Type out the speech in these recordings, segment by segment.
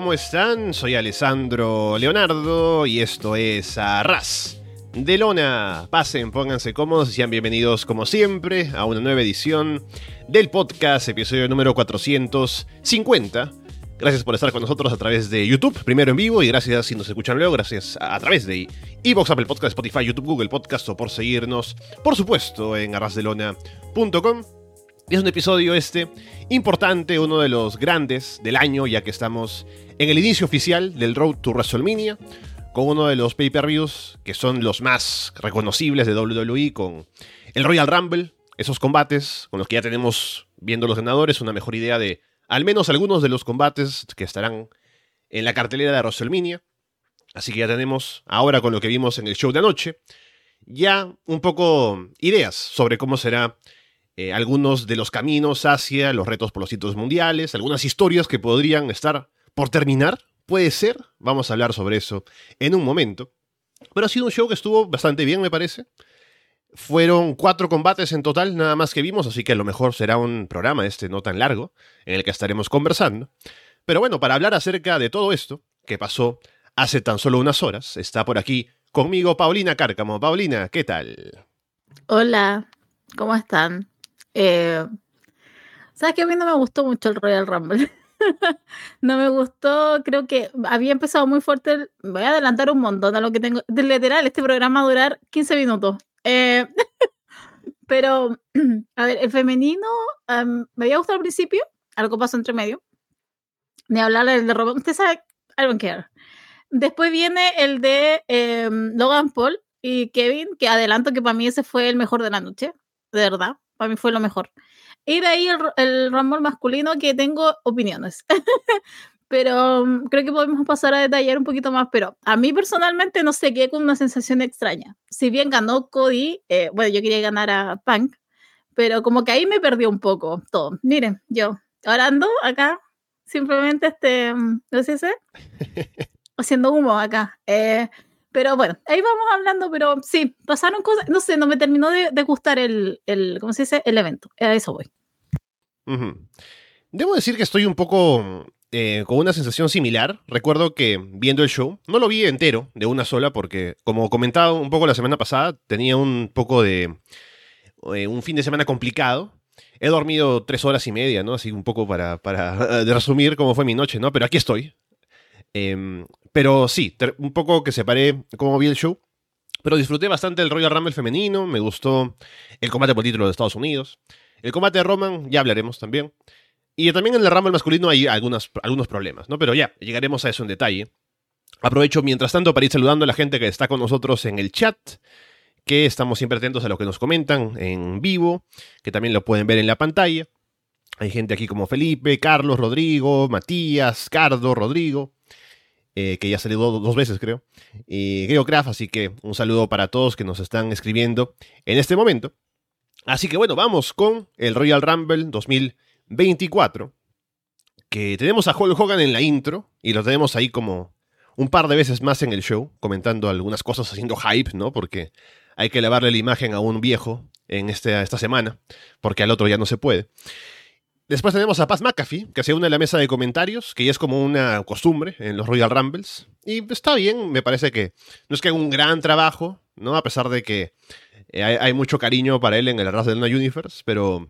¿cómo están? Soy Alessandro Leonardo y esto es Arras de Lona. Pasen, pónganse cómodos y sean bienvenidos como siempre a una nueva edición del podcast, episodio número 450. Gracias por estar con nosotros a través de YouTube, primero en vivo, y gracias si nos escuchan luego, gracias a, través de Evox, Apple Podcast, Spotify, YouTube, Google Podcast o por seguirnos, por supuesto, en arrasdelona.com. Es un episodio este importante, uno de los grandes del año, ya que estamos en el inicio oficial del Road to WrestleMania, con uno de los pay-per-views que son los más reconocibles de WWE, con el Royal Rumble, esos combates con los que ya tenemos viendo los ganadores, una mejor idea de al menos algunos de los combates que estarán en la cartelera de WrestleMania. Así que ya tenemos, ahora con lo que vimos en el show de anoche, ya un poco ideas sobre cómo será eh, algunos de los caminos hacia los retos por los títulos mundiales, algunas historias que podrían estar por terminar, puede ser, vamos a hablar sobre eso en un momento. Pero ha sido un show que estuvo bastante bien, me parece. Fueron cuatro combates en total, nada más que vimos, así que a lo mejor será un programa este no tan largo, en el que estaremos conversando. Pero bueno, para hablar acerca de todo esto, que pasó hace tan solo unas horas, está por aquí conmigo Paulina Cárcamo. Paulina, ¿qué tal? Hola, ¿cómo están? Eh, ¿Sabes que a mí no me gustó mucho el Royal Rumble? no me gustó, creo que había empezado muy fuerte. voy a adelantar un montón a lo que tengo. De literal, este programa va a durar 15 minutos. Eh, pero, a ver, el femenino me había gustado al principio, algo pasó entre medio. Ni hablar del de Robin. Usted sabe, I don't care. Después viene el de em, Logan Paul y Kevin, que adelanto que para mí ese fue el mejor de la noche, de verdad para mí fue lo mejor. Y de ahí el, el masculino que tengo opiniones. pero mm, creo que podemos pasar a detallar un poquito más. Pero a mí personalmente no sé, qué con una sensación extraña. Si bien ganó Cody, eh, bueno, yo quería ganar a Punk, pero como que ahí me perdió un poco todo. Miren, yo orando acá, simplemente este, mm, no sé si haciendo humo acá. Eh, pero bueno, ahí vamos hablando, pero sí, pasaron cosas, no sé, no me terminó de, gustar el, el, ¿cómo se dice? El evento. A eso voy. Debo decir que estoy un poco eh, con una sensación similar. Recuerdo que viendo el show, no lo vi entero de una sola porque, como comentaba un poco la semana pasada, tenía un poco de eh, un fin de semana complicado. He dormido tres horas y media, ¿no? Así un poco para, para resumir cómo fue mi noche, ¿no? Pero aquí estoy. Em, pero sí, un poco que separé cómo vi el show. Pero disfruté bastante del Royal Rumble femenino, me gustó el combate por título de Estados Unidos. El combate de Roman, ya hablaremos también. Y también en el Rumble masculino hay algunos, algunos problemas, ¿no? Pero ya, llegaremos a eso en detalle. Aprovecho mientras tanto para ir saludando a la gente que está con nosotros en el chat, que estamos siempre atentos a lo que nos comentan en vivo, que también lo pueden ver en la pantalla. Hay gente aquí como Felipe, Carlos, Rodrigo, Matías, Cardo, Rodrigo. Eh, que ya salió dos veces creo, y Geocraft, así que un saludo para todos que nos están escribiendo en este momento. Así que bueno, vamos con el Royal Rumble 2024, que tenemos a Hulk Hogan en la intro, y lo tenemos ahí como un par de veces más en el show, comentando algunas cosas, haciendo hype, ¿no? Porque hay que lavarle la imagen a un viejo en este, esta semana, porque al otro ya no se puede. Después tenemos a Paz McAfee, que se une a la mesa de comentarios, que ya es como una costumbre en los Royal Rumbles. Y está bien, me parece que no es que haga un gran trabajo, ¿no? A pesar de que eh, hay, mucho cariño para él en el Arras del Universe, pero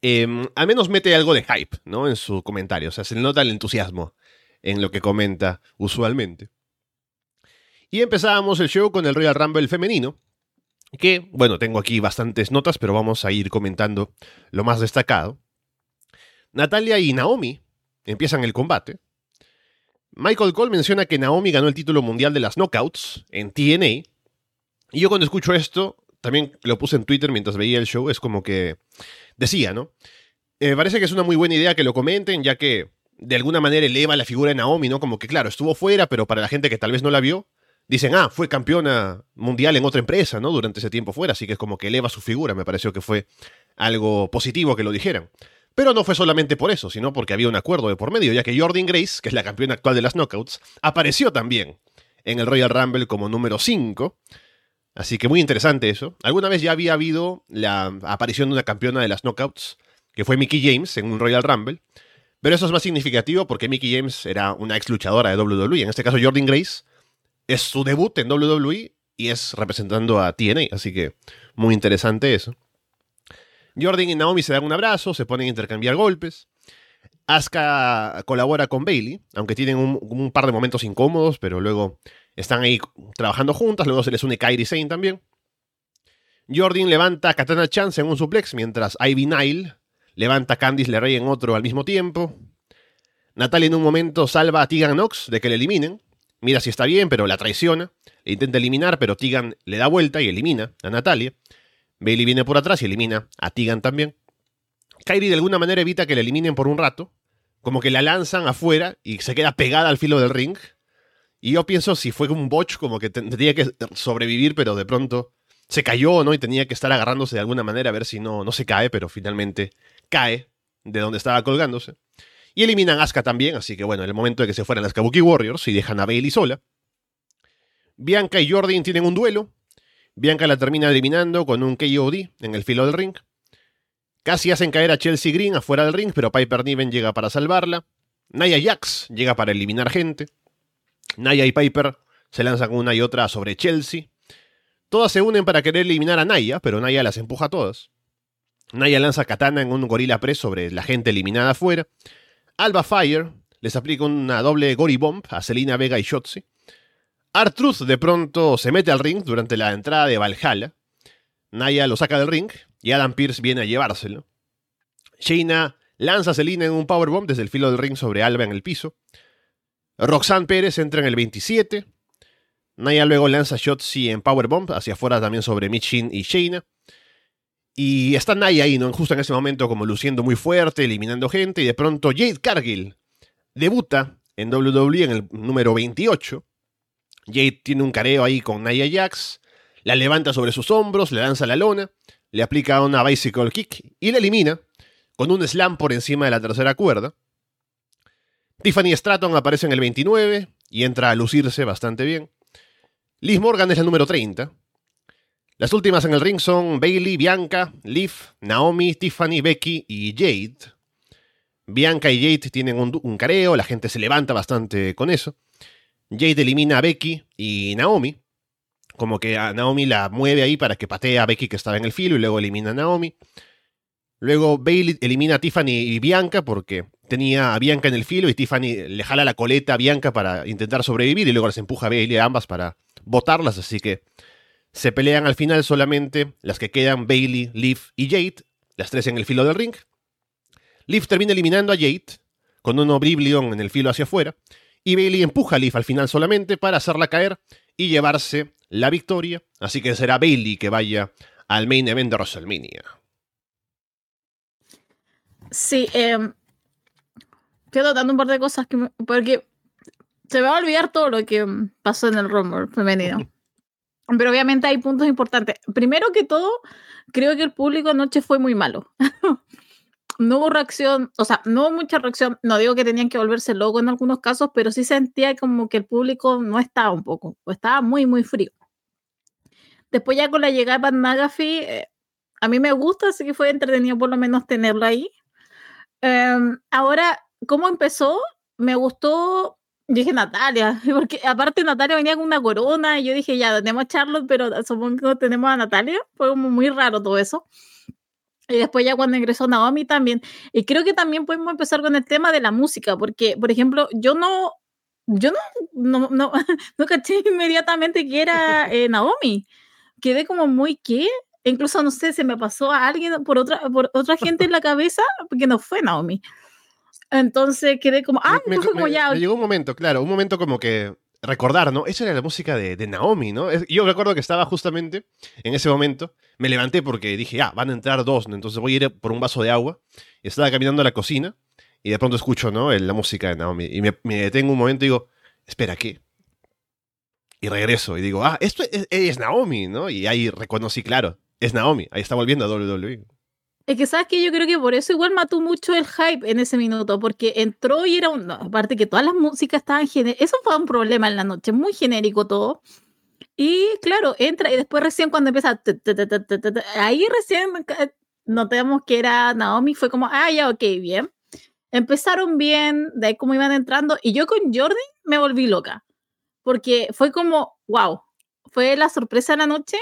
em, al menos mete algo de hype, ¿no? En su comentario. O sea, se nota el entusiasmo en lo que comenta usualmente. Y empezábamos el show con el Royal Rumble femenino, que, bueno, tengo aquí bastantes notas, pero vamos a ir comentando lo más destacado. Natalia y Naomi empiezan el combate. Michael Cole menciona que Naomi ganó el título mundial de las knockouts en TNA. Y yo cuando escucho esto, también lo puse en Twitter mientras veía el show, es como que decía, ¿no? Me parece que es una muy buena idea que lo comenten, ya que de alguna manera eleva la figura de Naomi, ¿no? Como que claro, estuvo fuera, pero para la gente que tal vez no la vio, dicen, ah, fue campeona mundial en otra empresa, ¿no? Durante ese tiempo fuera, así que es como que eleva su figura, me pareció que fue algo positivo que lo dijeran. Pero no fue solamente por eso, sino porque había un acuerdo de por medio, ya que Jordan Grace, que es la campeona actual de las Knockouts, apareció también en el Royal Rumble como número 5. Así que muy interesante eso. Alguna vez ya había habido la aparición de una campeona de las Knockouts, que fue Mickey James en un Royal Rumble. Pero eso es más significativo porque Mickey James era una ex luchadora de WWE. En este caso, Jordan Grace es su debut en WWE y es representando a TNA. Así que muy interesante eso. Jordan y Naomi se dan un abrazo, se ponen a intercambiar golpes. Asuka colabora con Bailey, aunque tienen un, par de momentos incómodos, pero luego están ahí trabajando juntas. Luego se les une Kairi Sane también. Jordan levanta a Katana Chance en un suplex, mientras Ivy Nile levanta a Candice LeRae en otro al mismo tiempo. Natalia en un momento salva a Tegan Knox de que le eliminen. Mira si está bien, pero la traiciona. Le intenta eliminar, pero Tegan le da vuelta y elimina a Natalia. Bailey viene por atrás y elimina a Tegan también. Kairi de alguna manera evita que la eliminen por un rato. Como que la lanzan afuera y se queda pegada al filo del ring. Y yo pienso si fue un botch, como que tendría que sobrevivir, pero de pronto se cayó, ¿no? Y tenía que estar agarrándose de alguna manera a ver si no, no se cae, pero finalmente cae de donde estaba colgándose. Y eliminan a Asuka también, así que bueno, en el momento de que se fueran las Kabuki Warriors y dejan a Bailey sola. Bianca y Jordan tienen un duelo. Bianca la termina eliminando con un KOD en el filo del ring. Casi hacen caer a Chelsea Green afuera del ring, pero Piper Niven llega para salvarla. Naya Jax llega para eliminar gente. Naya y Piper se lanzan una y otra sobre Chelsea. Todas se unen para querer eliminar a Naya, pero Naya las empuja a todas. Naya lanza katana en un gorila press sobre la gente eliminada afuera. Alba Fire les aplica una doble Gory Bomb a Selina Vega y Shotzi. Artruth de pronto se mete al ring durante la entrada de Valhalla. Naya lo saca del ring y Adam Pierce viene a llevárselo. Shayna lanza a Selina en un powerbomb desde el filo del ring sobre Alba en el piso. Roxanne Pérez entra en el 27. Naya luego lanza Shotzi en Powerbomb hacia afuera también sobre Michin y Shayna. Y está Naya ahí, ¿no? Justo en ese momento como luciendo muy fuerte, eliminando gente. Y de pronto Jade Cargill debuta en WWE en el número 28. Jade tiene un careo ahí con Naya Jax. La levanta sobre sus hombros, le lanza la lona. Le aplica una bicycle kick y la elimina con un slam por encima de la tercera cuerda. Tiffany Stratton aparece en el 29 y entra a lucirse bastante bien. Liz Morgan es la número 30. Las últimas en el ring son Bailey, Bianca, Liv, Naomi, Tiffany, Becky y Jade. Bianca y Jade tienen un, careo, la gente se levanta bastante con eso. Jade elimina a Becky y Naomi. Como que a Naomi la mueve ahí para que patee a Becky que estaba en el filo y luego elimina a Naomi. Luego Bailey elimina a Tiffany y Bianca porque tenía a Bianca en el filo y Tiffany le jala la coleta a Bianca para intentar sobrevivir y luego las empuja a Bailey a ambas para botarlas, así que se pelean al final solamente las que quedan Bailey, Liv y Jade, las tres en el filo del ring. Liv termina eliminando a Jade con un Oblivion en el filo hacia afuera y Bailey empuja a Liv al final solamente para hacerla caer y llevarse la victoria, así que será Bailey que vaya al main event de WrestleMania. Sí, eh, quedo dando un par de cosas que porque se me va a olvidar todo lo que pasó en el Rumble femenino. Pero obviamente hay puntos importantes. Primero que todo, creo que el público anoche fue muy malo. no hubo reacción, o sea, no hubo mucha reacción. No digo que tenían que volverse locos en algunos casos, pero sí sentía como que el público no estaba un poco, o estaba muy, muy frío. Después ya con la llegada de Pat McAfee, eh, a mí me gusta, así que fue entretenido por lo menos tenerlo ahí. Em, ahora, ¿cómo empezó? Me gustó dije Natalia, porque aparte Natalia venía con una corona y yo dije, ya, tenemos a Charlotte, pero supongo que tenemos a Natalia. Fue como muy raro todo eso. Y después ya cuando ingresó Naomi también. Y creo que también podemos empezar con el tema de la música, porque, por ejemplo, yo no, yo no, no, no, no caché inmediatamente que era eh, Naomi. Quedé como muy, ¿qué? incluso, no sé, se me pasó a alguien por otra, por otra gente en la cabeza, porque no fue Naomi. Entonces quedé como, ah, me, como ya. llegó un momento, claro, un momento como que recordar, ¿no? Esa era la música de, Naomi, ¿no? Yo recuerdo que estaba justamente en ese momento, me levanté porque dije, ah, van a entrar dos, ¿no? entonces voy a ir por un vaso de agua. Y estaba caminando a la cocina y de pronto escucho, ¿no? La música de Naomi. Y me, detengo un momento y digo, espera, ¿qué? Y regreso y digo, ah, esto es, es Naomi, ¿no? Y ahí reconocí, claro, es Naomi, ahí está volviendo a WWE. Es que sabes que yo creo que por eso igual mató mucho el hype en ese minuto, porque entró y era un. aparte que todas las músicas estaban genéricas. Eso fue un problema en la noche, muy genérico todo. Y claro, entra y después recién cuando empieza. Ahí recién notamos que era Naomi, fue como, ah, ya, ok, bien. empezaron bien, de ahí como iban entrando, y yo con Jordi me volví loca, porque fue como, wow, fue la sorpresa de la noche,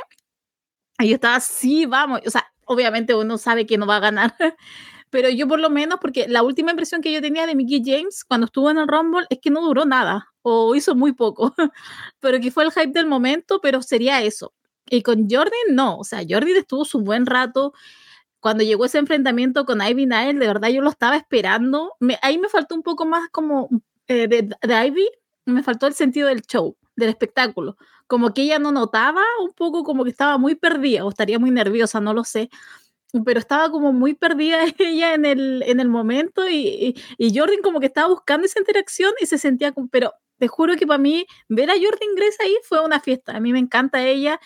y yo estaba, sí, vamos, o sea, obviamente uno sabe que no va a ganar, pero yo por lo menos, porque la última impresión que yo tenía de Mickey James cuando estuvo en el Rumble es que no duró nada, o hizo muy poco, pero que fue el hype del momento, pero sería eso. Y con Jordi no, o sea, Jordi estuvo su buen rato, cuando llegó ese enfrentamiento con Ivy Nile, de verdad yo lo estaba esperando. ahí me faltó un poco más como eh, de, de, Ivy, me faltó el sentido del show, del espectáculo. Como que ella no notaba un poco como que estaba muy perdida o estaría muy nerviosa, no lo sé. Pero estaba como muy perdida ella en el, en el momento y, y, Jordan como que estaba buscando esa interacción y se sentía como, pero te juro que para mí ver a Jordan Grace ahí fue una fiesta. A mí me encanta ella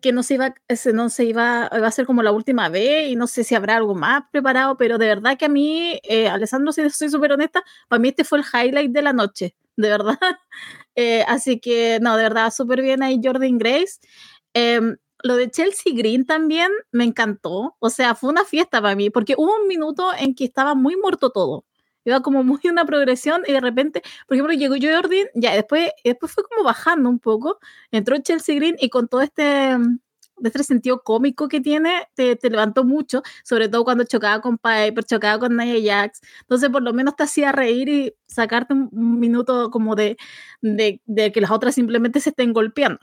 que no se iba, no se iba, a ser como la última vez y no sé si habrá algo más preparado, pero de verdad que a mí, eh, Alessandro, si soy súper honesta, para mí este fue el highlight de la noche, de verdad. Eh, así que, no, de verdad, súper bien ahí Jordan Grace. Em, lo de Chelsea Green también me encantó, o sea, fue una fiesta para mí, porque hubo un minuto en que estaba muy muerto todo iba como muy una progresión y de repente, por ejemplo, llegó Jordan, ya después, después fue como bajando un poco, entró Chelsea Green y con todo este, este sentido cómico que tiene, te, te, levantó mucho, sobre todo cuando chocaba con Piper, chocaba con Nia Jax, entonces por lo menos te hacía reír y sacarte un, minuto como de, de, de que las otras simplemente se estén golpeando.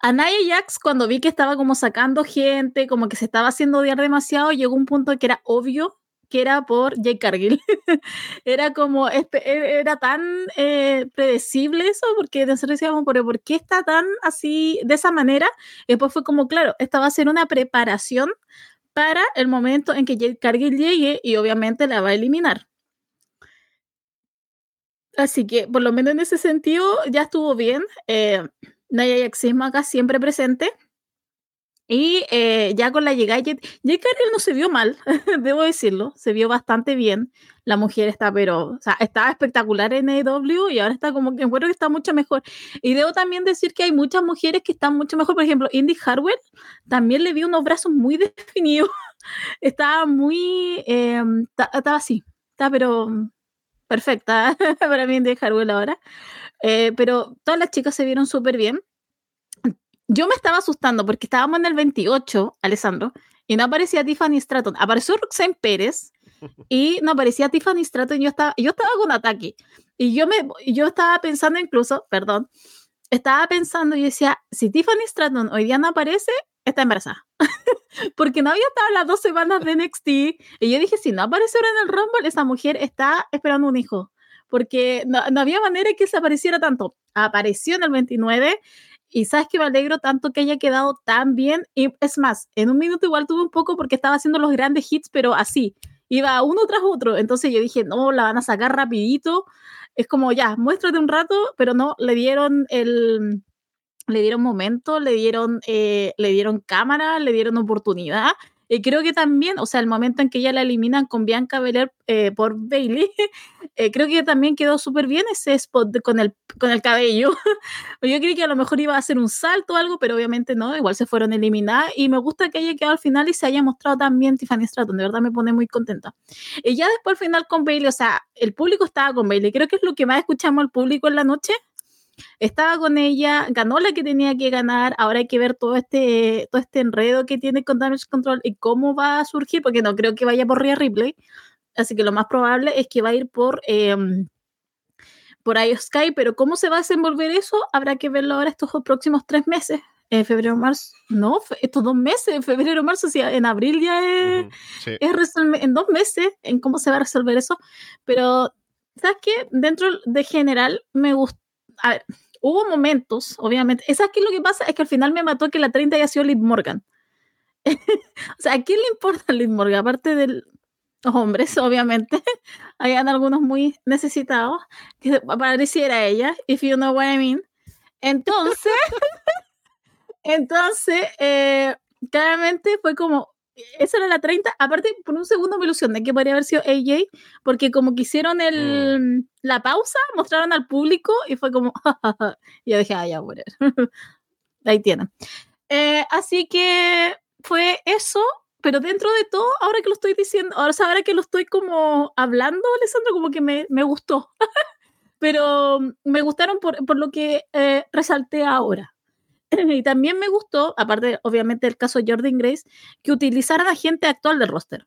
A Nia Jax, cuando vi que estaba como sacando gente, como que se estaba haciendo odiar demasiado, llegó un punto que era obvio que era por Jake Cargill. era como, e, era tan eh, predecible eso, porque nosotros decíamos, ¿pero por qué está tan así, de esa manera? Y después fue como, claro, esta va a ser una preparación para el momento en que Jake Cargill llegue y obviamente la va a eliminar. Así que, por lo menos en ese sentido, ya estuvo bien. Eh, Naya Yaxismo acá siempre presente. Y eh, ya con la llegada de Jake no se vio mal, debo decirlo, se vio bastante bien. La mujer está, pero, estaba espectacular en AEW y ahora está como que encuentro que está mucho mejor. Y debo también decir que hay muchas mujeres que están mucho mejor. Por ejemplo, Indy Harwell también le vi unos brazos muy definidos. estaba muy, eh, estaba así, está pero perfecta para mí Indy Harwell ahora. Eh, pero todas las chicas se vieron súper bien yo me estaba asustando porque estábamos en el 28, Alessandro, y no aparecía Tiffany Stratton. Apareció Roxanne Pérez y no aparecía Tiffany Stratton yo estaba, yo estaba con ataque. Y yo, me, yo estaba pensando incluso, perdón, estaba pensando y decía, si Tiffany Stratton hoy día no aparece, está embarazada. porque no había estado las dos semanas de NXT. Y yo dije, si no aparece ahora en el Rumble, esa mujer está esperando un hijo. Porque no, no había manera que se apareciera tanto. Apareció en el 29 y sabes que me alegro tanto que haya quedado tan bien. Y es más, en un minuto igual tuve un poco porque estaba haciendo los grandes hits, pero así, iba uno tras otro. Entonces yo dije, no, la van a sacar rapidito. Es como, ya, muéstrate un rato, pero no, le dieron el... Le dieron momento, le dieron, eh, le dieron cámara, le dieron oportunidad y creo que también, o sea, el momento en que ya la eliminan con Bianca Belair eh, por Bailey, eh, creo que también quedó súper bien ese spot con, el, con el cabello. Yo creí que a lo mejor iba a hacer un salto o algo, pero obviamente no, igual se fueron eliminadas y me gusta que haya quedado al final y se haya mostrado también Tiffany Stratton, de verdad me pone muy contenta. Y ya después al final con Bailey, o sea, el público estaba con Bailey, creo que es lo que más escuchamos al público en la noche, estaba con ella, ganó la que tenía que ganar, ahora hay que ver todo este, todo este enredo que tiene con Damage Control y cómo va a surgir, porque no creo que vaya por Rhea Ripley, así que lo más probable es que va a ir por... Eh, por Sky, pero cómo se va a desenvolver eso habrá que verlo ahora estos próximos tres meses, en febrero, marzo, no, estos dos meses, en febrero, marzo, o sea, en abril ya es, es en dos meses, en cómo se va a resolver eso, pero, ¿sabes qué? Dentro de general, me gusta, a ver, hubo momentos, obviamente. ¿Sabes es lo que pasa? Es que al final me mató que la 30 haya sido Liv Morgan. o sea, ¿a quién le importa Liv Morgan? Aparte de los hombres, obviamente. Hayan algunos muy necesitados. Que pareciera ella, if you know what I mean. Entonces, entonces, eh, claramente fue como, esa era la 30. Aparte, por un segundo me ilusioné que podría haber sido AJ, porque como que hicieron el, mm. la pausa, mostraron al público y fue como, y yo dije, ah, ya, bueno. Ahí tienen. Eh, así que fue eso. pero dentro de todo, ahora que lo estoy diciendo, ahora, ahora que lo estoy como hablando, Alessandro, como que me, me gustó. pero me gustaron por, por lo que eh, resalté ahora. y también me gustó, aparte obviamente del caso Jordan Grace, que utilizaran a gente actual del roster.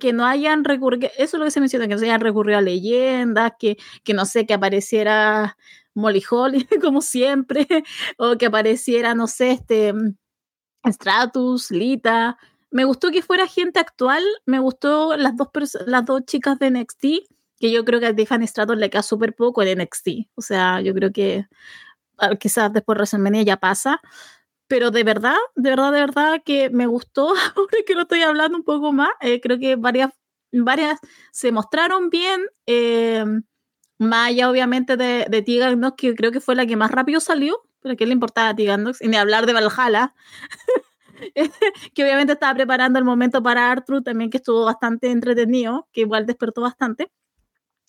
Que no hayan recurrido, eso es lo que se menciona, que no se hayan recurrido a leyendas, que, que no sé, que apareciera Molly Holly, como siempre, o que apareciera, no sé, este Stratus, Lita. Me gustó que fuera gente actual, me gustó las dos, las dos chicas de NXT, que yo creo que a Tiffany Stratus le queda súper poco en NXT. O sea, yo creo que quizás después de WrestleMania ya pasa. Pero de verdad, de verdad, de verdad que me gustó, ahora que lo estoy hablando un poco más, eh, creo que varias, varias se mostraron bien. Eh, Maya, obviamente, de, de que creo que fue la que más rápido salió, pero que le importaba a Tigandox, y ni hablar de Valhalla, que obviamente estaba preparando el momento para Arthur, también que estuvo bastante entretenido, que igual despertó bastante.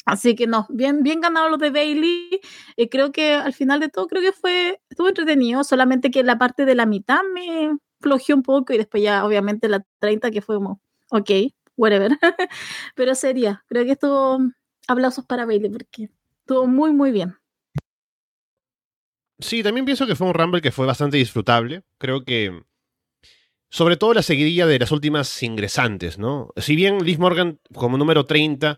Así que no, bien, bien ganado los de Bailey. y creo que al final de todo, creo que fue, estuvo entretenido, solamente que la parte de la mitad me flojeó un poco y después ya, obviamente, la 30 que fue como, ok, whatever. Pero sería, creo que estuvo, aplausos para Bailey porque estuvo muy, muy bien. Sí, también pienso que fue un Rumble que fue bastante disfrutable. Creo que. Sobre todo la seguidilla de las últimas ingresantes, ¿no? Si bien Liz Morgan, como número 30,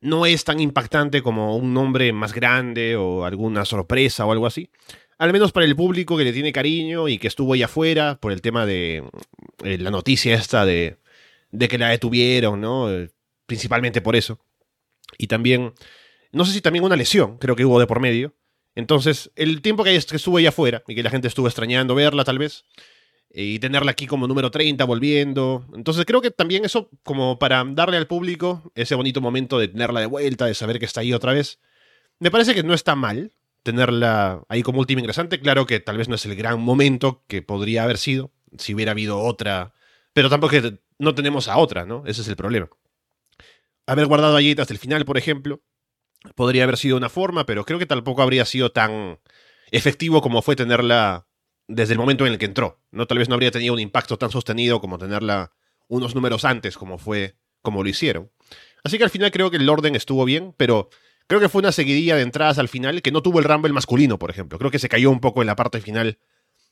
no es tan impactante como un nombre más grande o alguna sorpresa o algo así. Al menos para el público que le tiene cariño y que estuvo ahí afuera por el tema de eh, la noticia esta de, de que la detuvieron, ¿no? Eh, principalmente por eso. Y también, no sé si también una lesión, creo que hubo de por medio. Entonces, el tiempo que, estuvo ahí afuera y que la gente estuvo extrañando verla tal vez, y tenerla aquí como número 30 volviendo. Entonces creo que también eso como para darle al público ese bonito momento de tenerla de vuelta, de saber que está ahí otra vez. Me parece que no está mal tenerla ahí como última ingresante. Claro que tal vez no es el gran momento que podría haber sido si hubiera habido otra, pero tampoco que no tenemos a otra, ¿no? Ese es el problema haber guardado allí hasta el final, por ejemplo, podría haber sido una forma, pero creo que tampoco habría sido tan efectivo como fue tenerla desde el momento en el que entró. No, tal vez no habría tenido un impacto tan sostenido como tenerla unos números antes, como fue, como lo hicieron. Así que al final creo que el orden estuvo bien, pero creo que fue una seguidilla de entradas al final que no tuvo el Rumble masculino, por ejemplo. Creo que se cayó un poco en la parte final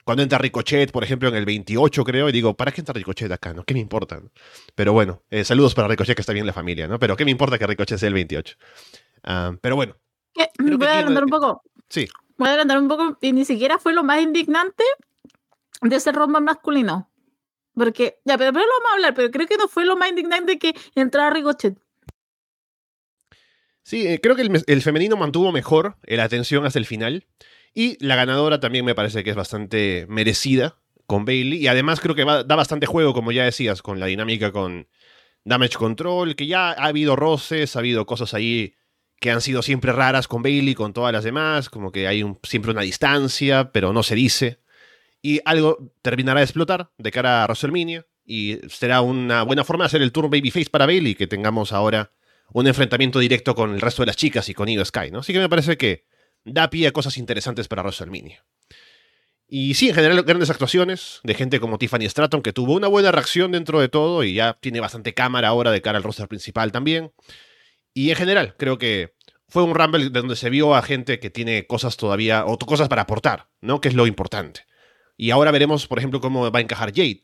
cuando entra Ricochet, por ejemplo, en el 28, creo, y digo, ¿para qué entra Ricochet acá? ¿no? ¿Qué me importa? Pero bueno, eh, saludos para Ricochet, que está bien la familia, ¿no? Pero ¿qué me importa que Ricochet sea el 28? Ah, pero bueno. Voy a adelantar un poco. Sí. Voy a adelantar un poco, y ni siquiera fue lo más indignante de ese rombo masculino. Porque, ya, pero, pero lo vamos a hablar, pero creo que no fue lo más indignante que entrar Ricochet. Sí, eh, creo que el, el, femenino mantuvo mejor la atención hasta el final. Y la ganadora también me parece que es bastante merecida con Bailey. Y además creo que da bastante juego, como ya decías, con la dinámica con Damage Control, que ya ha habido roces, ha habido cosas ahí que han sido siempre raras con Bailey, con todas las demás, como que hay siempre una distancia, pero no se dice. Y algo terminará de explotar de cara a WrestleMania. Y será una buena forma de hacer el turn babyface para Bailey, que tengamos ahora un enfrentamiento directo con el resto de las chicas y con Io Sky, ¿no? Así que me parece que da pie a cosas interesantes para WrestleMania. Y sí, en general, grandes actuaciones de gente como Tiffany Stratton, que tuvo una buena reacción dentro de todo y ya tiene bastante cámara ahora de cara al roster principal también. Y en general, creo que fue un Rumble donde se vio a gente que tiene cosas todavía, o cosas para aportar, ¿no? Que es lo importante. Y ahora veremos, por ejemplo, cómo va a encajar Jade,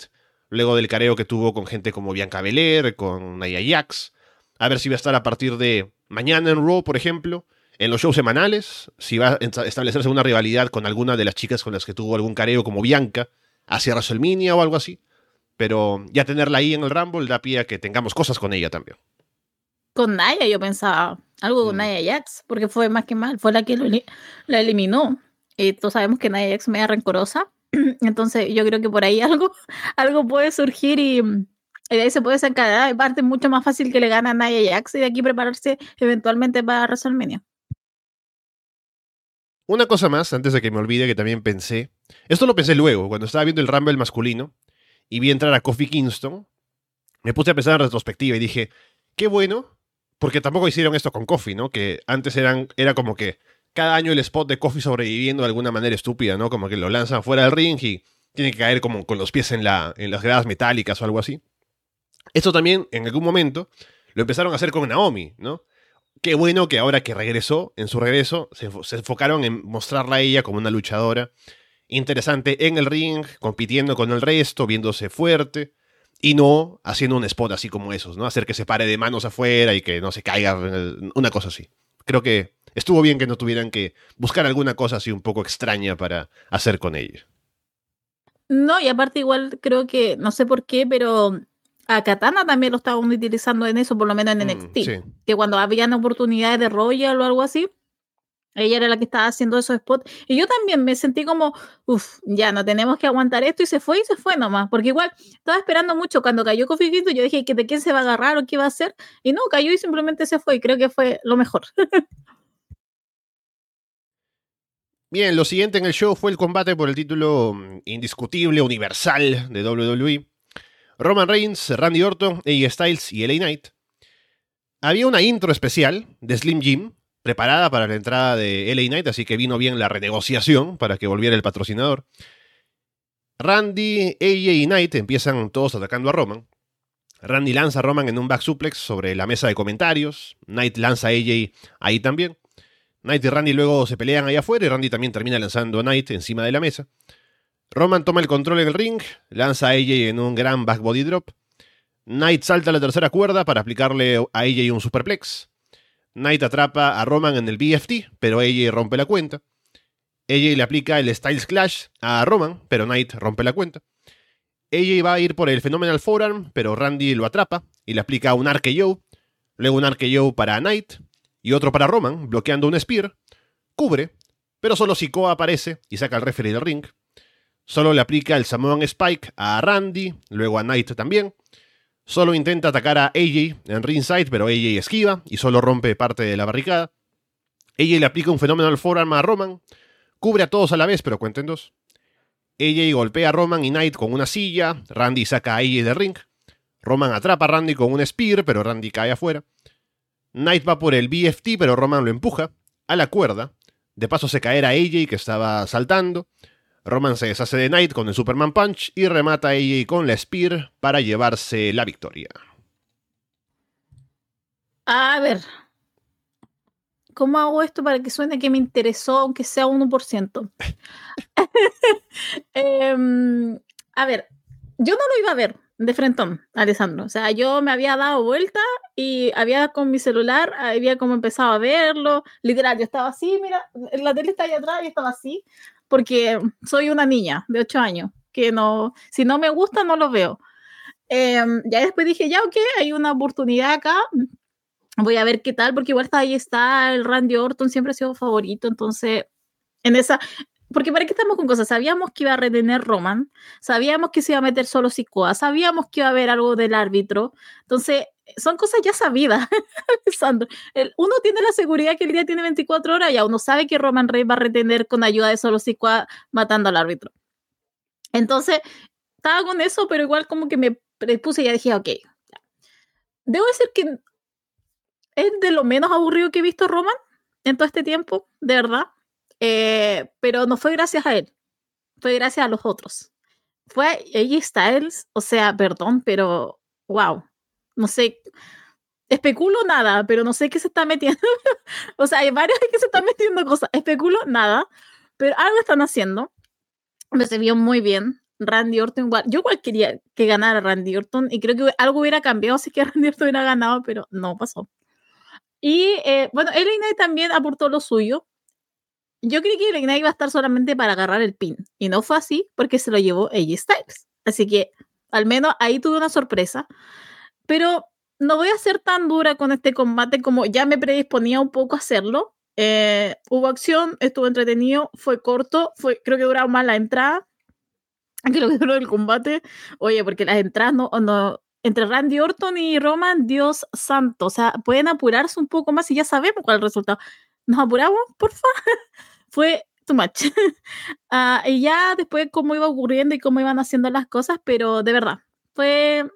luego del careo que tuvo con gente como Bianca Belair, con Naya Jax. A ver si va a estar a partir de mañana en Raw, por ejemplo en los shows semanales, si va a establecerse una rivalidad con alguna de las chicas con las que tuvo algún careo como Bianca, hacia WrestleMania o algo así. Pero ya tenerla ahí en el Rumble da pie a que tengamos cosas con ella también. Con Naya yo pensaba, algo con mm. Naya Jax, porque fue más que mal, fue la que la eliminó. Y todos sabemos que Naya Jax me da rencorosa. Entonces yo creo que por ahí algo, algo puede surgir y, de ahí se puede sacar. parte mucho más fácil que le gane a Naya Jax y de aquí prepararse eventualmente para WrestleMania. Una cosa más, antes de que me olvide, que también pensé. Esto lo pensé luego, cuando estaba viendo el Rumble masculino y vi entrar a Kofi Kingston. Me puse a pensar en retrospectiva y dije, qué bueno, porque tampoco hicieron esto con Kofi, ¿no? Que antes era como que cada año el spot de Kofi sobreviviendo de alguna manera estúpida, ¿no? Como que lo lanzan fuera del ring y tiene que caer como con los pies en las gradas metálicas o algo así. Esto también, en algún momento, lo empezaron a hacer con Naomi, ¿no? Qué bueno que ahora que regresó, en su regreso, se, se enfocaron en mostrarla a ella como una luchadora interesante en el ring, compitiendo con el resto, viéndose fuerte, y no haciendo un spot así como esos, ¿no? Hacer que se pare de manos afuera y que no se caiga, una cosa así. Creo que estuvo bien que no tuvieran que buscar alguna cosa así un poco extraña para hacer con ella. No, y aparte igual creo que, no sé por qué, pero a Katana también lo estaban utilizando en eso, por lo menos en mm, NXT. Que cuando habían oportunidades de Royal o algo así, ella era la que estaba haciendo esos spots. Y yo también me sentí como, uff, ya no tenemos que aguantar esto. Y se fue y se fue nomás. Porque igual estaba esperando mucho cuando cayó Kingston. Yo dije, ¿de quién se va a agarrar o qué va a hacer? Y no, cayó y simplemente se fue. Y creo que fue lo mejor. Bien, lo siguiente en el show fue el combate por el título mm, indiscutible, universal de WWE. Roman Reigns, Randy Orton, AJ Styles y LA Knight. Había una intro especial de Slim Jim, preparada para la entrada de LA Knight, así que vino bien la renegociación para que volviera el patrocinador. Randy, AJ y Knight empiezan todos atacando a Roman. Randy lanza a Roman en un back suplex sobre la mesa de comentarios. Knight lanza a AJ ahí también. Knight y Randy luego se pelean ahí afuera y Randy también termina lanzando a Knight encima de la mesa. Roman toma el control en el ring, lanza a AJ en un gran back body drop. Knight salta a la tercera cuerda para aplicarle a AJ un superplex. Knight atrapa a Roman en el BFT, pero AJ rompe la cuenta. AJ le aplica el Styles Clash a Roman, pero Knight rompe la cuenta. AJ va a ir por el Phenomenal Forearm, pero Randy lo atrapa y le aplica un RKO. Luego un RKO para Knight y otro para Roman, bloqueando un Spear. Cubre, pero solo Sikoa aparece y saca al referee del ring. Solo le aplica el Samoan Spike a Randy, luego a Knight también. Solo intenta atacar a AJ en ringside, pero AJ esquiva y solo rompe parte de la barricada. AJ le aplica un Phenomenal Forearm a Roman. Cubre a todos a la vez, pero cuenten dos. AJ golpea a Roman y Knight con una silla. Randy saca a AJ del ring. Roman atrapa a Randy con un spear, pero Randy cae afuera. Knight va por el BFT, pero Roman lo empuja a la cuerda. De paso se cae a AJ que estaba saltando. Roman se deshace de Knight con el Superman Punch y remata a AJ con la Spear para llevarse la victoria. A ver. ¿Cómo hago esto para que suene que me interesó, aunque sea 1%? Em, a ver, yo no lo iba a ver de frentón, Alessandro. O sea, yo me había dado vuelta y había con mi celular, había como empezado a verlo. Literal, yo estaba así, mira, la tele está ahí atrás y estaba así porque soy una niña de 8 años, que no, si no me gusta, no lo veo. Em, ya después dije, ya, ok, hay una oportunidad acá, voy a ver qué tal, porque igual está, ahí está el Randy Orton, siempre ha sido favorito, entonces, en esa, porque para qué estamos con cosas, sabíamos que iba a retener Roman, sabíamos que se iba a meter solo Sikoa, sabíamos que iba a haber algo del árbitro, entonces son cosas ya sabidas, Sandro. uno tiene la seguridad que el día tiene 24 horas, ya uno sabe que Roman Reigns va a retener con ayuda de solo Sikoa matando al árbitro. Entonces, estaba con eso, pero igual como que me puse y ya dije, ok. Debo decir que es de lo menos aburrido que he visto Roman en todo este tiempo, de verdad. Eh, pero no fue gracias a él, fue gracias a los otros. Fue AJ Styles, o sea, perdón, pero wow, no sé, especulo nada, pero no sé qué se está metiendo. o sea, hay varios que se están metiendo cosas. Especulo nada, pero algo están haciendo. Me se vio muy bien. Randy Orton igual. Yo igual quería que ganara Randy Orton y creo que algo hubiera cambiado si que Randy Orton hubiera ganado, pero no pasó. Y eh, bueno, LA Knight también aportó lo suyo. Yo creí que LA Knight iba a estar solamente para agarrar el pin y no fue así porque se lo llevó AJ Styles. Así que al menos ahí tuve una sorpresa. Pero no voy a ser tan dura con este combate como ya me predisponía un poco a hacerlo. Eh, hubo acción, estuvo entretenido, fue corto, fue, creo que duraba más la entrada que lo que duró el combate. Oye, porque las entradas no, no, entre Randy Orton y Roman, Dios santo, o sea, pueden apurarse un poco más y ya sabemos cuál es el resultado. ¿Nos apuramos, por favor? Fue too much. Ah, y ya después cómo iba ocurriendo y cómo iban haciendo las cosas, pero de verdad, fue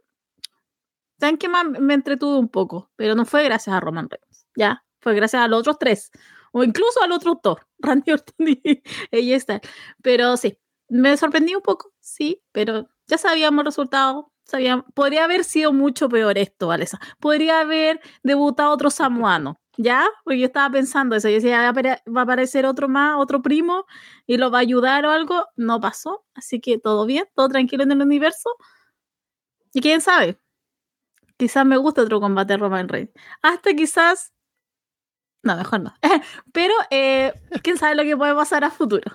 ¿Saben qué más me entretuvo un poco? Pero no fue gracias a Roman Reigns, ya, fue gracias a los otros tres, o incluso al otro autor, Randy Orton y ella está. Pero sí, me sorprendí un poco, sí, pero ya sabíamos el resultado, sabía, podría haber sido mucho peor esto, Vanessa. Podría haber debutado otro samuano, ¿ya? Porque yo estaba pensando eso, yo decía, va a aparecer otro más, otro primo, y lo va a ayudar o algo. No pasó, así que todo bien, todo tranquilo en el universo. Y quién sabe, quizás me gusta otro combate Roman Reigns. Hasta quizás... No, mejor no. Pero, eh, quién sabe lo que puede pasar a futuro.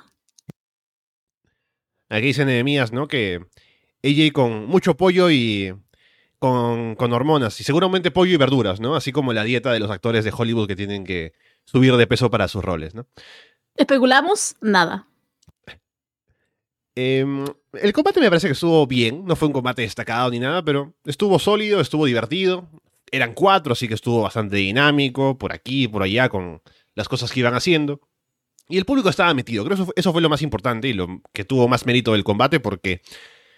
Aquí dice Nehemías, ¿no? Que ella con mucho pollo y con, con, hormonas. Y seguramente pollo y verduras, ¿no? Así como la dieta de los actores de Hollywood que tienen que subir de peso para sus roles, ¿no? ¿Especulamos? Nada. Em, el combate me parece que estuvo bien. No fue un combate destacado ni nada, pero estuvo sólido, estuvo divertido. Eran cuatro, así que estuvo bastante dinámico, por aquí, por allá, con las cosas que iban haciendo. Y el público estaba metido. Creo que eso, fue lo más importante y lo que tuvo más mérito del combate porque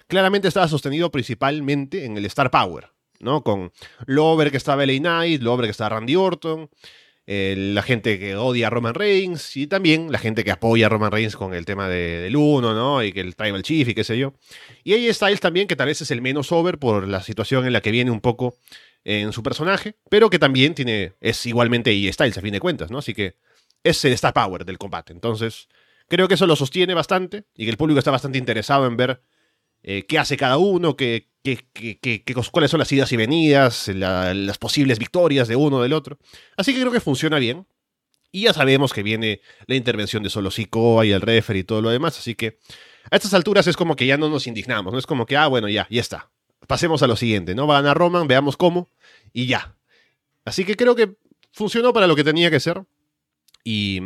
claramente estaba sostenido principalmente en el Star Power, ¿no? Con lo over que estaba LA Knight, lo over que estaba Randy Orton, eh, la gente que odia a Roman Reigns y también la gente que apoya a Roman Reigns con el tema del uno, ¿no? Y que el Tribal Chief y qué sé yo. Y AJ Styles también, que tal vez es el menos over por la situación en la que viene un poco en su personaje, pero que también tiene, es igualmente AJ Styles a fin de cuentas, ¿no? Así que es el Power del combate. Entonces, creo que eso lo sostiene bastante y que el público está bastante interesado en ver eh, qué hace cada uno, qué, cuáles son las idas y venidas, las posibles victorias de uno o del otro. Así que creo que funciona bien. Y ya sabemos que viene la intervención de Solo Sikoa y el refer y todo lo demás. Así que a estas alturas es como que ya no nos indignamos. No es como que, ah, bueno, ya, ya está. Pasemos a lo siguiente, ¿no? Van a Roman, veamos cómo y ya. Así que creo que funcionó para lo que tenía que ser y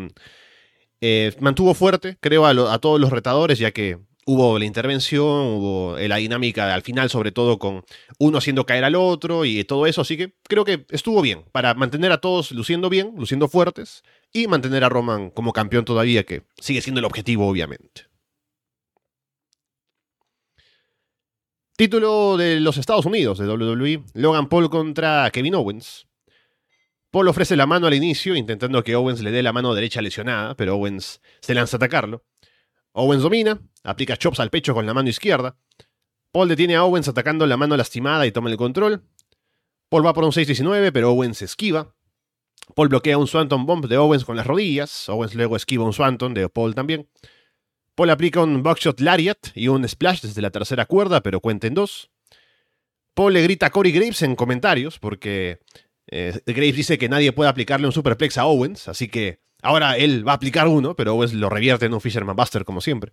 eh, mantuvo fuerte, creo, a, todos los retadores, ya que hubo la intervención, hubo la dinámica al final, sobre todo con uno haciendo caer al otro y todo eso, así que creo que estuvo bien para mantener a todos luciendo bien, luciendo fuertes y mantener a Roman como campeón todavía, que sigue siendo el objetivo, obviamente. Título de los Estados Unidos de WWE, Logan Paul contra Kevin Owens. Paul ofrece la mano al inicio, intentando que Owens le dé la mano derecha lesionada, pero Owens se lanza a atacarlo. Owens domina, aplica chops al pecho con la mano izquierda. Paul detiene a Owens atacando la mano lastimada y toma el control. Paul va por un 6-19, pero Owens esquiva. Paul bloquea un Swanton Bomb de Owens con las rodillas. Owens luego esquiva un Swanton de Paul también. Paul aplica un Buckshot Lariat y un Splash desde la tercera cuerda, pero cuenta en dos. Paul le grita a Corey Graves en comentarios porque eh, Graves dice que nadie puede aplicarle un superplex a Owens, así que ahora él va a aplicar uno, pero Owens lo revierte en un Fisherman Buster como siempre.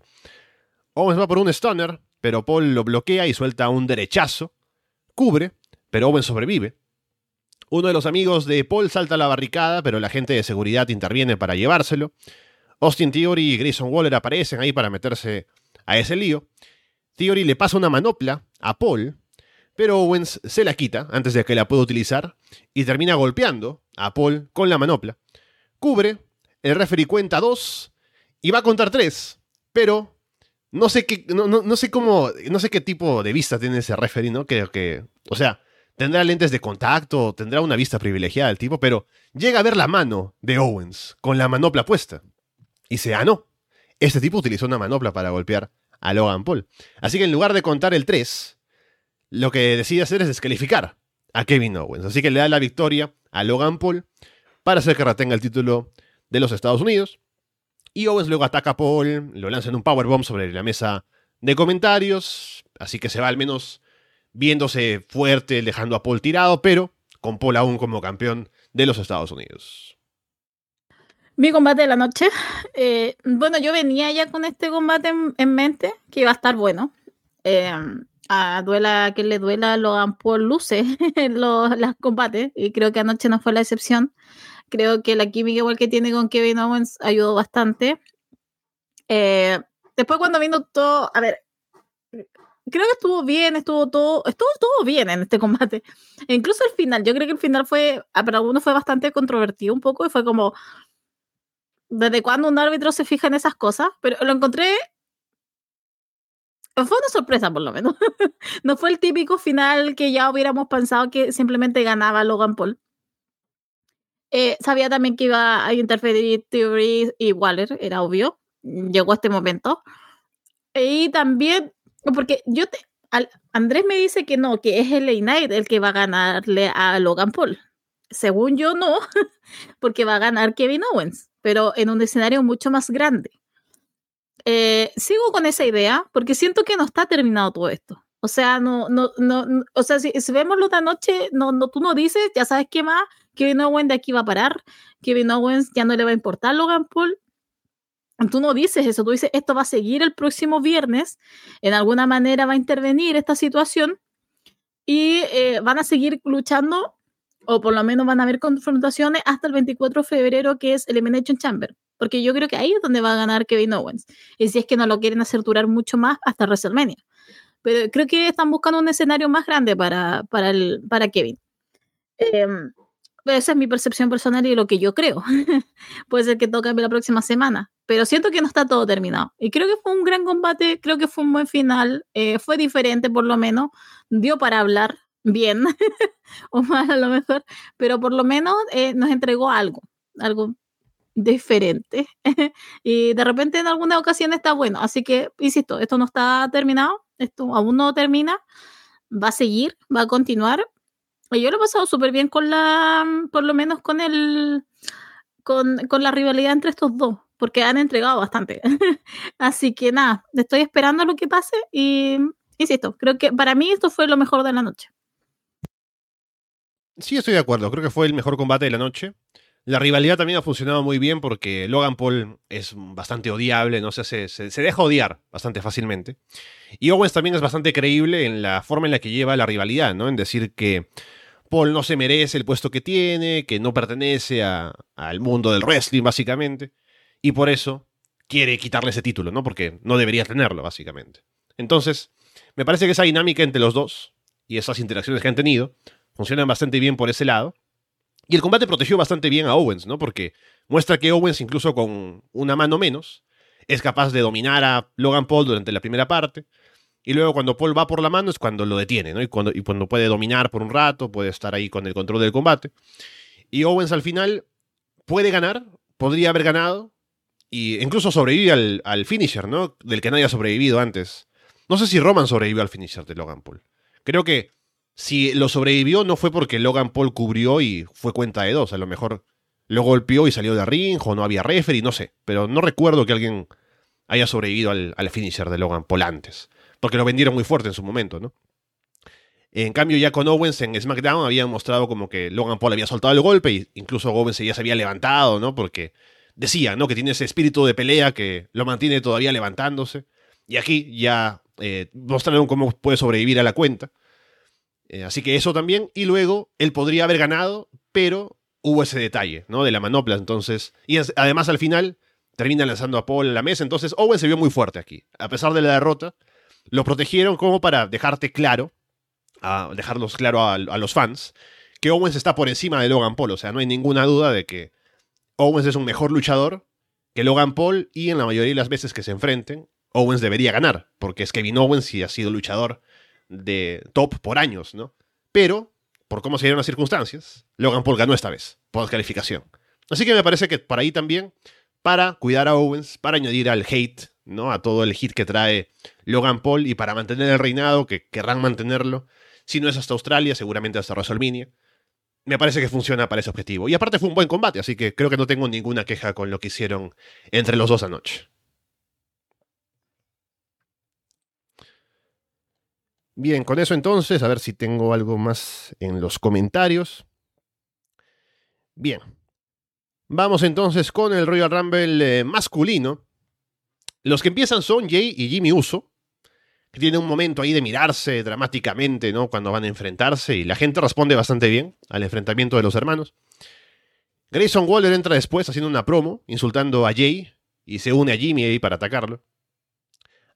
Owens va por un stunner, pero Paul lo bloquea y suelta un derechazo. Cubre, pero Owens sobrevive. Uno de los amigos de Paul salta a la barricada, pero la gente de seguridad interviene para llevárselo. Austin Theory y Grayson Waller aparecen ahí para meterse a ese lío. Theory le pasa una manopla a Paul, pero Owens se la quita antes de que la pueda utilizar y termina golpeando a Paul con la manopla. Cubre, el referee cuenta dos y va a contar tres, pero no sé qué, no, sé cómo, no sé qué tipo de vista tiene ese referee, ¿no? Creo que, o sea, tendrá lentes de contacto, tendrá una vista privilegiada el tipo, pero llega a ver la mano de Owens con la manopla puesta. Y se, ah, no, este tipo utilizó una manopla para golpear a Logan Paul. Así que en lugar de contar el 3, lo que decide hacer es descalificar a Kevin Owens. Así que le da la victoria a Logan Paul para hacer que retenga el título de los Estados Unidos. Y Owens luego ataca a Paul, lo lanza en un powerbomb sobre la mesa de comentarios. Así que se va al menos viéndose fuerte, dejando a Paul tirado, pero con Paul aún como campeón de los Estados Unidos. Mi combate de la noche. Eh, bueno, yo venía ya con este combate en, mente, que iba a estar bueno. Eh, a duela que le duela, lo dan por luces los, los combates, y creo que anoche no fue la excepción. Creo que la química igual que tiene con Kevin Owens ayudó bastante. Eh, después cuando vino todo, a ver, creo que estuvo bien, estuvo todo, estuvo todo bien en este combate. E incluso el final, yo creo que el final fue, ah, para algunos fue bastante controvertido un poco y fue como, ¿desde cuándo un árbitro se fija en esas cosas? Pero lo encontré fue una sorpresa, por lo menos. no fue el típico final que ya hubiéramos pensado que simplemente ganaba Logan Paul. Eh, sabía también que iba a interferir Theory y Waller, era obvio. Llegó este momento. Y también, porque yo te, Andrés me dice que no, que es el Knight el que va a ganarle a Logan Paul. Según yo, no, porque va a ganar Kevin Owens, pero en un escenario mucho más grande. Eh, sigo con esa idea porque siento que no está terminado todo esto. O sea, no, no, no, o sea, si, vemos lo de anoche, no, no, tú no dices, ya sabes qué más, Kevin Owens de aquí va a parar, Kevin Owens ya no le va a importar Logan Paul. Tú no dices eso, tú dices, esto va a seguir el próximo viernes, en alguna manera va a intervenir esta situación y eh, van a seguir luchando, o por lo menos van a haber confrontaciones hasta el 24 de febrero, que es Elimination Chamber, porque yo creo que ahí es donde va a ganar Kevin Owens, y si es que no lo quieren hacer durar mucho más hasta WrestleMania. Pero creo que están buscando un escenario más grande para, para, el, para Kevin. Esa es mi percepción personal y lo que yo creo. Puede ser que toque la próxima semana, pero siento que no está todo terminado. Y creo que fue un gran combate, creo que fue un buen final, eh, fue diferente por lo menos, dio para hablar bien o mal a lo mejor, pero por lo menos eh, nos entregó algo, algo diferente. y de repente en alguna ocasión está bueno. Así que, insisto, esto no está terminado, esto aún no termina, va a seguir, va a continuar. Yo lo he pasado súper bien con la, por lo menos con el, con, con la rivalidad entre estos dos, porque han entregado bastante. Así que nada, estoy esperando lo que pase y, insisto, creo que para mí esto fue lo mejor de la noche. Sí, estoy de acuerdo. Creo que fue el mejor combate de la noche. La rivalidad también ha funcionado muy bien porque Logan Paul es bastante odiable, no se, se, se, deja odiar bastante fácilmente. Y Owens también es bastante creíble en la forma en la que lleva la rivalidad, ¿no? En decir que Paul no se merece el puesto que tiene, que no pertenece al mundo del wrestling, básicamente. Y por eso quiere quitarle ese título, ¿no? Porque no debería tenerlo, básicamente. Entonces, me parece que esa dinámica entre los dos y esas interacciones que han tenido funcionan bastante bien por ese lado. Y el combate protegió bastante bien a Owens, ¿no? Porque muestra que Owens, incluso con una mano menos, es capaz de dominar a Logan Paul durante la primera parte. Y luego cuando Paul va por la mano es cuando lo detiene, ¿no? Y cuando, y cuando puede dominar por un rato, puede estar ahí con el control del combate. Y Owens al final puede ganar, podría haber ganado, y incluso sobrevive al, al finisher, ¿no? Del que nadie ha sobrevivido antes. No sé si Roman sobrevivió al finisher de Logan Paul. Creo que si lo sobrevivió no fue porque Logan Paul cubrió y fue cuenta de dos. A lo mejor lo golpeó y salió de ring o no había referee, no sé. Pero no recuerdo que alguien haya sobrevivido al, finisher de Logan Paul antes. Porque lo vendieron muy fuerte en su momento, ¿no? En cambio, ya con Owens en SmackDown habían mostrado como que Logan Paul había soltado el golpe y incluso Owens ya se había levantado, ¿no? Porque decía, ¿no? Que tiene ese espíritu de pelea que lo mantiene todavía levantándose. Y aquí ya eh, mostraron cómo puede sobrevivir a la cuenta. Eh, así que eso también. Y luego él podría haber ganado, pero hubo ese detalle, ¿no? De la manopla. Entonces. Y además al final termina lanzando a Paul a la mesa. Entonces Owen se vio muy fuerte aquí. A pesar de la derrota, lo protegieron como para dejarte claro, a dejarlos claro a, los fans, que Owens está por encima de Logan Paul. O sea, no hay ninguna duda de que Owens es un mejor luchador que Logan Paul y en la mayoría de las veces que se enfrenten, Owens debería ganar, porque es Kevin Owens y ha sido luchador de top por años, ¿no? Pero, por cómo se dieron las circunstancias, Logan Paul ganó esta vez, por descalificación. Así que me parece que por ahí también, para cuidar a Owens, para añadir al hate, ¿no? A todo el hit que trae Logan Paul y para mantener el reinado, que querrán mantenerlo, si no es hasta Australia, seguramente hasta WrestleMania. Me parece que funciona para ese objetivo. Y aparte fue un buen combate, así que creo que no tengo ninguna queja con lo que hicieron entre los dos anoche. Bien, con eso entonces, a ver si tengo algo más en los comentarios. Bien. Vamos entonces con el Royal Rumble eh, masculino. Los que empiezan son Jay y Jimmy Uso, que tienen un momento ahí de mirarse dramáticamente, ¿no? Cuando van a enfrentarse y la gente responde bastante bien al enfrentamiento de los hermanos. Grayson Waller entra después haciendo una promo, insultando a Jay y se une a Jimmy ahí para atacarlo.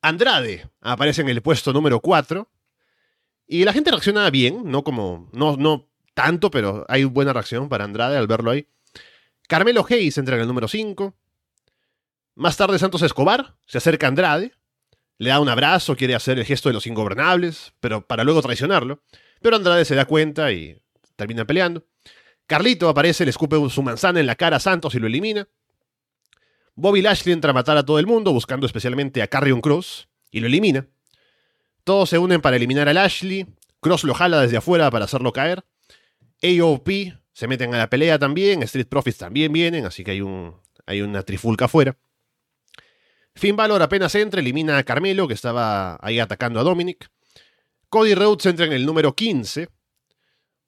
Andrade aparece en el puesto número 4 y la gente reacciona bien, no como, no, no tanto, pero hay buena reacción para Andrade al verlo ahí. Carmelo Hayes entra en el número 5. Más tarde Santos Escobar se acerca a Andrade, le da un abrazo, quiere hacer el gesto de los ingobernables, pero para luego traicionarlo. Pero Andrade se da cuenta y termina peleando. Carlito aparece, le escupe su manzana en la cara a Santos y lo elimina. Bobby Lashley entra a matar a todo el mundo, buscando especialmente a Carrion Cross, y lo elimina. Todos se unen para eliminar a Lashley. Cross lo jala desde afuera para hacerlo caer. AOP se meten a la pelea también. Street Profits también vienen, así que hay, un, hay una trifulca afuera. Finn Balor apenas entra, elimina a Carmelo, que estaba ahí atacando a Dominic. Cody Rhodes entra en el número 15.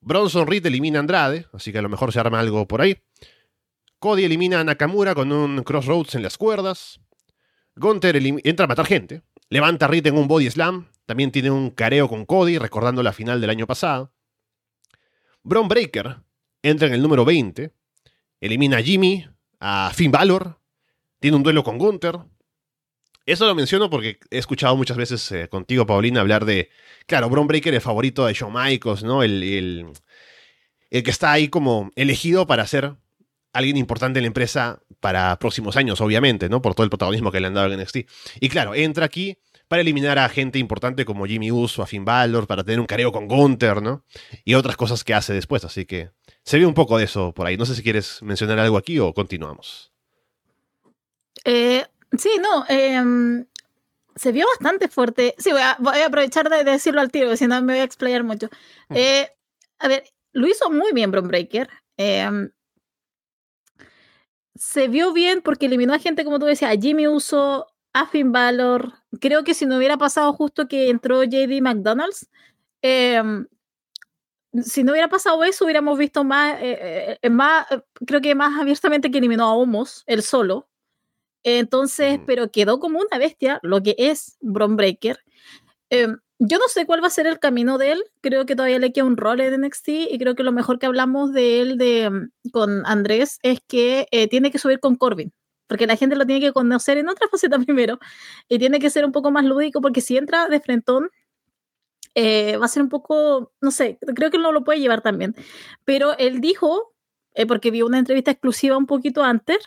Bronson Reed elimina a Andrade, así que a lo mejor se arma algo por ahí. Cody elimina a Nakamura con un Crossroads en las cuerdas. Gunther entra a matar gente. Levanta a Reed en un body slam. También tiene un careo con Cody, recordando la final del año pasado. Bron Breaker entra en el número 20. Elimina a Jimmy, a Finn Balor. Tiene un duelo con Gunther. Eso lo menciono porque he escuchado muchas veces eh, contigo, Paulina, hablar de. Claro, Bron Breaker, el favorito de Shawn Michaels, ¿no? El, el, el, que está ahí como elegido para ser alguien importante en la empresa para próximos años, obviamente, ¿no? Por todo el protagonismo que le han dado en NXT. Y claro, entra aquí para eliminar a gente importante como Jimmy Uso, a Finn Balor, para tener un careo con Gunther, ¿no? Y otras cosas que hace después, así que se ve un poco de eso por ahí. No sé si quieres mencionar algo aquí o continuamos. Eh, Sí, no, em, se vio bastante fuerte. Sí, voy a, aprovechar de, decirlo al tiro, si no me voy a explayar mucho. Eh, a ver, lo hizo muy bien Bron Breaker. Em, se vio bien porque eliminó a gente, como tú decías, a Jimmy Uso, a Finn Balor. Creo que si no hubiera pasado justo que entró JD McDonald's, em, si no hubiera pasado eso, hubiéramos visto más, eh, eh, más creo que más abiertamente que eliminó a Homos, el solo. Entonces, pero quedó como una bestia, lo que es Bron Breaker. Em, yo no sé cuál va a ser el camino de él. Creo que todavía le queda un rol en NXT y creo que lo mejor que hablamos de él de, mm, con Andrés es que eh, tiene que subir con Corbin, porque la gente lo tiene que conocer en otra faceta primero y tiene que ser un poco más lúdico porque si entra de frentón eh, va a ser un poco, no sé, creo que no lo puede llevar también. Pero él dijo, eh, porque vi una entrevista exclusiva un poquito antes,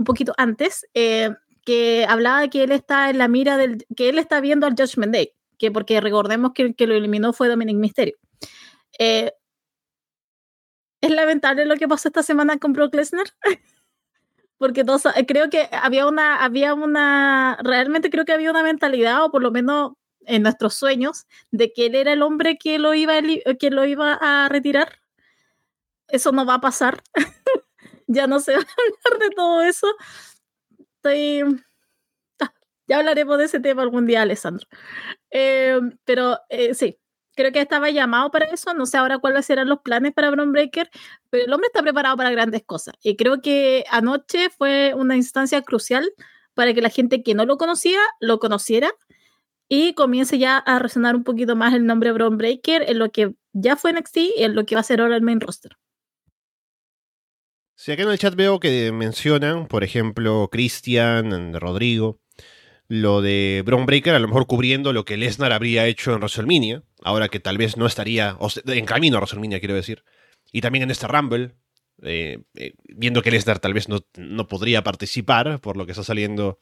un poquito antes, eh, que hablaba de que él está en la mira del, que él está viendo al Judgment Day, que porque recordemos que el que lo eliminó fue Dominic Mysterio. Eh, es lamentable lo que pasó esta semana con Brock Lesnar. porque todos, creo que había una, había una, realmente creo que había una mentalidad, o por lo menos en nuestros sueños, de que él era el hombre que lo iba que lo iba a retirar. Eso no va a pasar. ya no se va a hablar de todo eso. Estoy... Ah, ya hablaremos de ese tema algún día, Alessandro. Eh, pero eh, sí, creo que estaba llamado para eso. No sé ahora cuáles serán los planes para Bron Breaker, pero el hombre está preparado para grandes cosas. Y creo que anoche fue una instancia crucial para que la gente que no lo conocía lo conociera y comience ya a resonar un poquito más el nombre Bron Breaker en lo que ya fue NXT y en lo que va a ser ahora el main roster. Si acá en el chat veo que mencionan, por ejemplo, Christian, Rodrigo, lo de Braun Breaker, a lo mejor cubriendo lo que Lesnar habría hecho en WrestleMania, ahora que tal vez no estaría, en camino a WrestleMania, quiero decir, y también en este Rumble, eh, eh, viendo que Lesnar tal vez no, no, podría participar por lo que está saliendo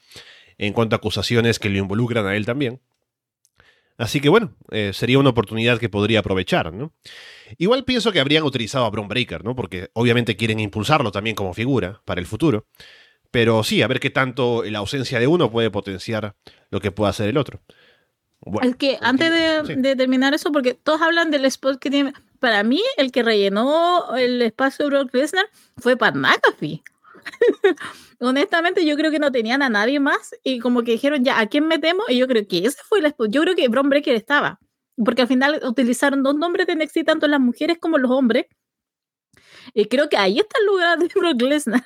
en cuanto a acusaciones que lo involucran a él también. Así que bueno, eh, sería una oportunidad que podría aprovechar, ¿no? Igual pienso que habrían utilizado a Braun Breaker, ¿no? Porque obviamente quieren impulsarlo también como figura para el futuro. Pero sí, a ver qué tanto la ausencia de uno puede potenciar lo que pueda hacer el otro. Bueno, es que antes de, terminar eso, porque todos hablan del spot que tiene. Para mí, el que rellenó el espacio de Brock Lesnar fue Pat McAfee. honestamente yo creo que no tenían a nadie más y como que dijeron ya, ¿a quién metemos? Y yo creo que ese fue el Yo creo que Bron Breaker estaba, porque al final utilizaron dos nombres de NXT, tanto las mujeres como los hombres. Y creo que ahí está el lugar de Brock Lesnar.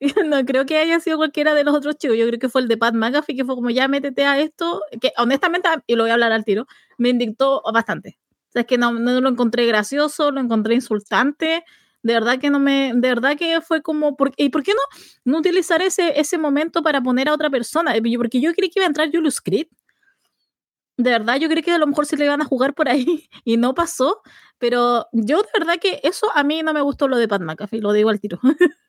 no creo que haya sido cualquiera de los otros chicos. Yo creo que fue el de Pat McAfee, que fue como ya métete a esto, que honestamente, y lo voy a hablar al tiro, me indictó bastante. O sea, es que no, no lo encontré gracioso, lo encontré insultante de verdad que no me, de verdad que fue como, ¿y por qué no, no utilizar ese, ese momento para poner a otra persona? Porque yo creí que iba a entrar Julius Creed. De verdad, yo creí que a lo mejor se le iban a jugar por ahí y no pasó. Pero yo de verdad que eso a mí no me gustó lo de Pat McAfee, lo digo al tiro.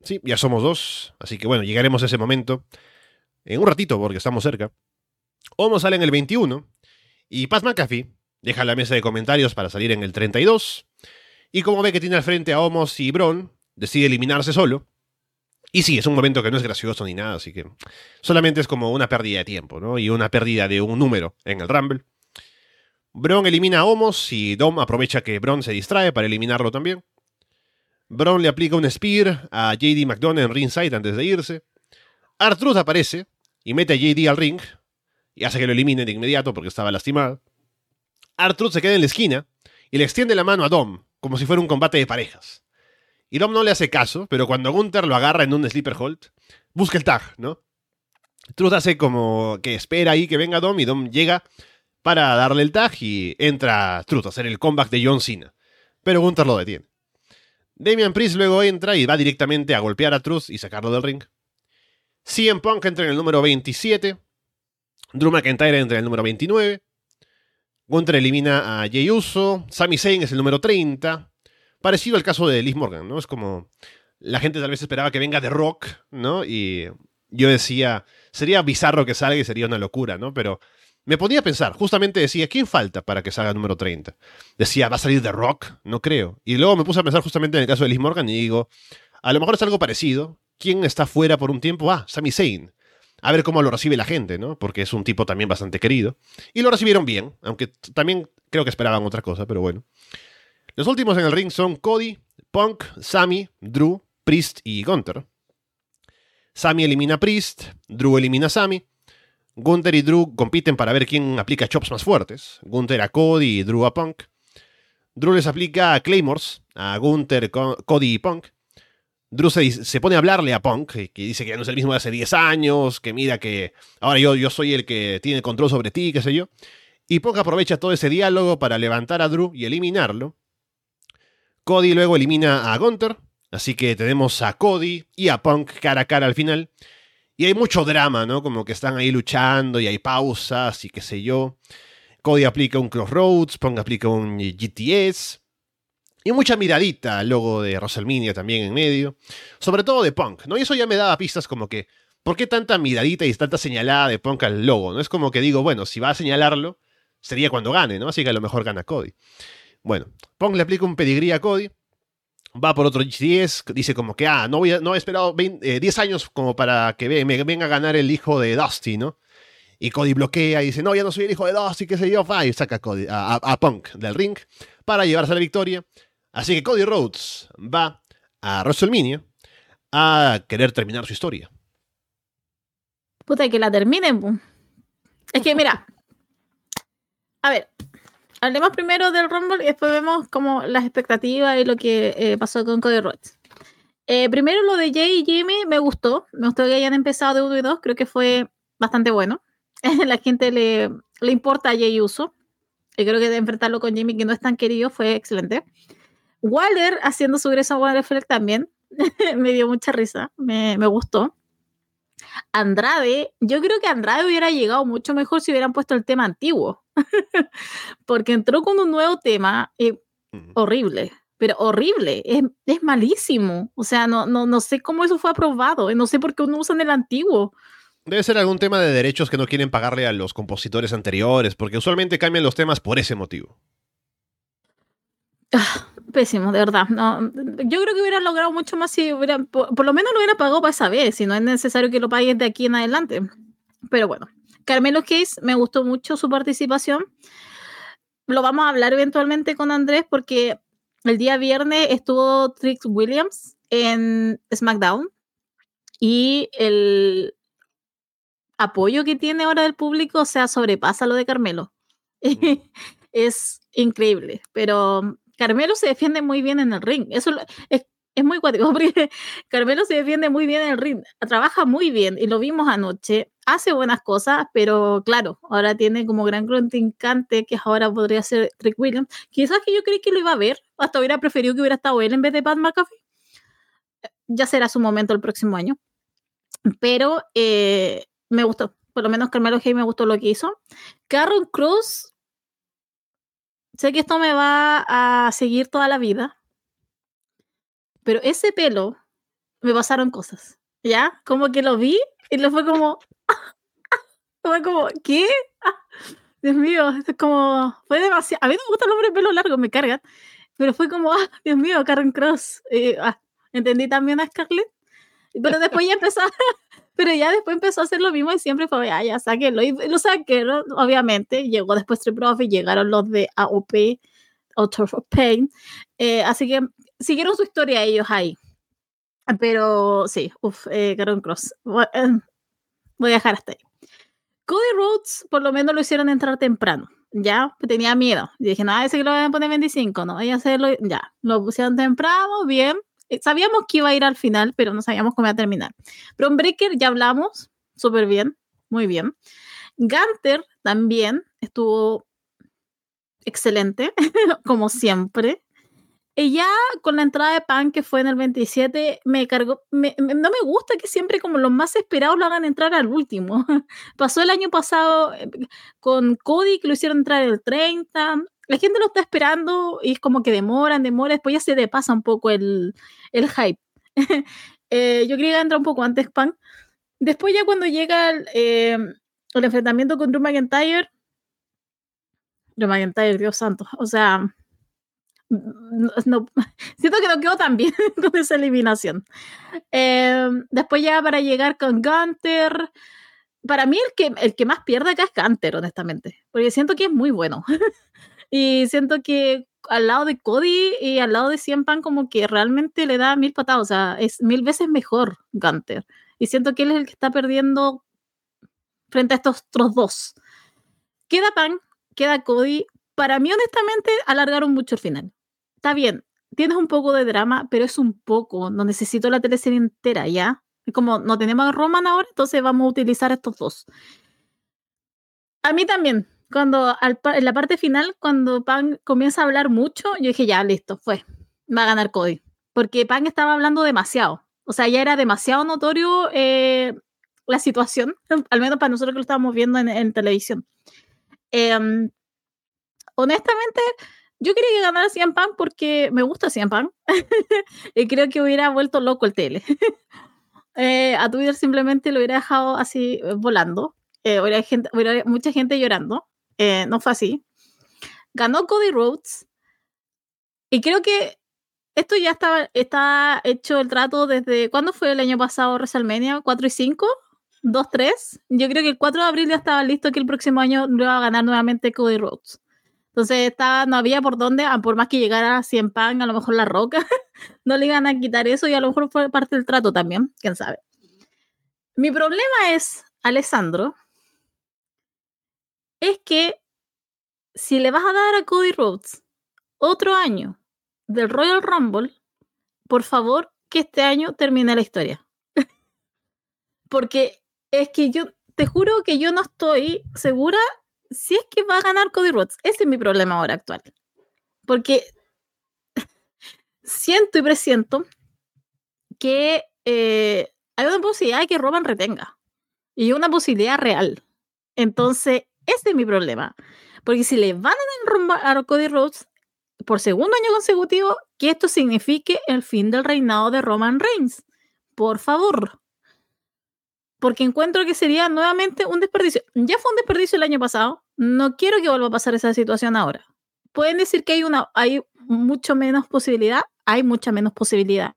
Sí, ya somos dos, así que bueno, llegaremos a ese momento en un ratito porque estamos cerca. Homo sale en el 21 y Pat McAfee deja la mesa de comentarios para salir en el 32. Y como ve que tiene al frente a Homos y Bron, decide eliminarse solo. Y sí, es un momento que no es gracioso ni nada, así que solamente es como una pérdida de tiempo, ¿no? Y una pérdida de un número en el Rumble. Bron elimina a Homos y Dom aprovecha que Bron se distrae para eliminarlo también. Bron le aplica un spear a JD McDonough en ringside antes de irse. Artruth aparece y mete a JD al ring y hace que lo elimine de inmediato porque estaba lastimado. Artruth se queda en la esquina y le extiende la mano a Dom, como si fuera un combate de parejas. Y Dom no le hace caso, pero cuando Gunther lo agarra en un sleeper hold, busca el tag, ¿no? Truth hace como que espera ahí que venga Dom y Dom llega para darle el tag y entra Truth a hacer el comeback de John Cena. Pero Gunther lo detiene. Damian Priest luego entra y va directamente a golpear a Truth y sacarlo del ring. CM Punk entra en el número 27. Drew McIntyre entra en el número 29. Gunther elimina a Jey Uso. Sami Zayn es el número 30. Parecido al caso de Liz Morgan, ¿no? Es como. La gente tal vez esperaba que venga de Rock, ¿no? Y yo decía. Sería bizarro que salga y sería una locura, ¿no? Pero me ponía a pensar, justamente decía, ¿quién falta para que salga número 30? Decía, ¿va a salir de Rock? No creo. Y luego me puse a pensar justamente en el caso de Liz Morgan y digo, a lo mejor es algo parecido. ¿Quién está fuera por un tiempo? Ah, Sami Zayn a ver cómo lo recibe la gente, ¿no? Porque es un tipo también bastante querido. Y lo recibieron bien, aunque también creo que esperaban otra cosa, pero bueno. Los últimos en el ring son Cody, Punk, Sammy, Drew, Priest y Gunther. Sammy elimina a Priest, Drew elimina a Sammy. Gunther y Drew compiten para ver quién aplica chops más fuertes. Gunther a Cody y Drew a Punk. Drew les aplica Claymores a Gunther, Cody y Punk. Drew se, pone a hablarle a Punk, que, dice que ya no es el mismo de hace 10 años, que mira que ahora yo, yo soy el que tiene control sobre ti, qué sé yo. Y Punk aprovecha todo ese diálogo para levantar a Drew y eliminarlo. Cody luego elimina a Gunter, así que tenemos a Cody y a Punk cara a cara al final. Y hay mucho drama, ¿no? Como que están ahí luchando y hay pausas y qué sé yo. Cody aplica un Crossroads, Punk aplica un GTS. Y mucha miradita al logo de WrestleMania también en medio. Sobre todo de Punk, ¿no? Y eso ya me daba pistas como que, ¿por qué tanta miradita y tanta señalada de Punk al logo? ¿No? Es como que digo, bueno, si va a señalarlo, sería cuando gane, ¿no? Así que a lo mejor gana Cody. Bueno, Punk le aplica un pedigrí a Cody. Va por otro 10, dice como que, ah, no, voy no he esperado 10 eh, años como para que me, venga a ganar el hijo de Dusty, ¿no? Y Cody bloquea y dice, no, ya no soy el hijo de Dusty, qué sé yo, y saca a, Cody, a Punk del ring para llevarse la victoria. Así que Cody Rhodes va a WrestleMania a querer terminar su historia. Puta, que la terminen. Es que mira, a ver, hablemos primero del Rumble y después vemos como las expectativas y lo que eh, pasó con Cody Rhodes. Eh, primero lo de Jay y Jimmy me gustó. Me gustó que hayan empezado de 1 y 2. Creo que fue bastante bueno. La gente le, le importa a Jay Uso. Y creo que de enfrentarlo con Jimmy, que no es tan querido, fue excelente. Waller haciendo su ingreso a Waller también. me dio mucha risa. Me, me gustó. Andrade, yo creo que Andrade hubiera llegado mucho mejor si hubieran puesto el tema antiguo, porque entró con un nuevo tema eh, horrible, pero horrible, es, es, malísimo, o sea, no, no, no sé cómo eso fue aprobado, no sé por qué uno usan el antiguo. Debe ser algún tema de derechos que no quieren pagarle a los compositores anteriores, porque usualmente cambian los temas por ese motivo. Ah, pésimo, de verdad. No, yo creo que hubiera logrado mucho más si hubiera, por, lo menos lo hubiera pagado para esa vez, si no es necesario que lo pagues de aquí en adelante. Pero bueno, Carmelo Case, me gustó mucho su participación. Lo vamos a hablar eventualmente con Andrés porque el día viernes estuvo Trix Williams en SmackDown y el apoyo que tiene ahora del público, o sea, sobrepasa lo de Carmelo. Mm. es increíble, pero Carmelo se defiende muy bien en el ring. Eso es, muy cuático, Carmelo se defiende muy bien en el ring, trabaja muy bien y lo vimos anoche, hace buenas cosas, pero claro, ahora tiene como gran contrincante que ahora podría ser Trick Williams. Quizás que yo creí que lo iba a ver, hasta hubiera preferido que hubiera estado él en vez de Pat McAfee. Ya será su momento el próximo año. Pero eh, me gustó, por lo menos Carmelo Hay me gustó lo que hizo. Carron Cruz sé que esto me va a seguir toda la vida, pero ese pelo me pasaron cosas, ¿ya? Como que lo vi y lo fue como, fue como, ¿qué? Dios mío, es como, fue demasiado, a mí me gusta el hombre de pelo largo, me cargan, pero fue como, ah, Dios mío, Karen Cross, ah, entendí también a Scarlett, Pero después ya empezó, pero ya después empezó a hacer lo mismo y siempre fue, ah, ya sáquenlo. Y lo saqueron, obviamente. Llegó después Street Profit, llegaron los de AOP, Author of Pain. Eh, así que siguieron su historia ellos ahí. Pero sí, uff, eh, Cross. Eh, voy a dejar hasta ahí. Cody Rhodes, por lo menos lo hicieron entrar temprano. Ya, tenía miedo. Y dije, no, ese que lo van a poner 25, no, voy a hacerlo. Ya, lo pusieron temprano, bien. Eh, sabíamos que iba a ir al final, pero no sabíamos cómo iba a terminar. Breaker ya hablamos, súper bien, muy bien. Gunter también estuvo excelente, como siempre. Y ya con la entrada de Pan, que fue en el 27, me cargó. no me gusta que siempre, como los más esperados, lo hagan entrar al último. Pasó el año pasado eh, con Cody, que lo hicieron entrar el 30. La gente lo está esperando y es como que demoran, demoran. Después ya se le pasa un poco el, el hype. eh, yo quería entrar un poco antes Pan. Después, ya cuando llega el, eh, el enfrentamiento con Drew McIntyre. Drew McIntyre, Dios santo. O sea no, siento que no quedó tan bien con esa eliminación. Em, después ya para llegar con Gunter. Para mí el que, el que más pierde acá es Gunter, honestamente. Porque siento que es muy bueno. Y siento que al lado de Cody y al lado de Cien Pan como que realmente le da mil patadas. O sea, es mil veces mejor Gunter. Y siento que él es el que está perdiendo frente a estos otros dos. Queda Pan, queda Cody. Para mí, honestamente, alargaron mucho el final está bien, tienes un poco de drama, pero es un poco, no necesito la teleserie entera, ¿ya? Como, no tenemos a Roman ahora, entonces vamos a utilizar estos dos. A mí también, cuando en la parte final, cuando Pan comienza a hablar mucho, yo dije, ya, listo, fue, va a ganar Cody. Porque Pan estaba hablando demasiado. O sea, ya era demasiado notorio eh, la situación, al menos para nosotros que lo estábamos viendo en, televisión. Em, honestamente, yo quería que ganara Cien Pan porque me gusta Cien Pan y creo que hubiera vuelto loco el tele. Eh, a Twitter simplemente lo hubiera dejado así eh, volando. Eh, hubiera, gente, hubiera mucha gente llorando. No fue así. Ganó Cody Rhodes. Y creo que esto ya estaba, está hecho el trato desde. ¿Cuándo fue el año pasado WrestleMania? ¿4 y 5? ¿2, 3? Yo creo que el 4 de abril ya estaba listo que el próximo año lo iba a ganar nuevamente Cody Rhodes. Entonces estaba, no había por dónde, ah, por más que llegara a 100 pan, a lo mejor la roca, no le iban a quitar eso y a lo mejor fue parte del trato también, quién sabe. Mi problema es, Alessandro, es que si le vas a dar a Cody Rhodes otro año del Royal Rumble, por favor que este año termine la historia. Porque es que yo te juro que yo no estoy segura si es que va a ganar Cody Rhodes. Ese es mi problema ahora actual. Porque siento y presiento que eh, hay una posibilidad de que Roman retenga. Y una posibilidad real. Entonces, ese es mi problema. Porque si le van a dar a Cody Rhodes por segundo año consecutivo, que esto signifique el fin del reinado de Roman Reigns. Por favor porque encuentro que sería nuevamente un desperdicio. Ya fue un desperdicio el año pasado, no quiero que vuelva a pasar esa situación ahora. Pueden decir que hay una hay mucho menos posibilidad, hay mucha menos posibilidad.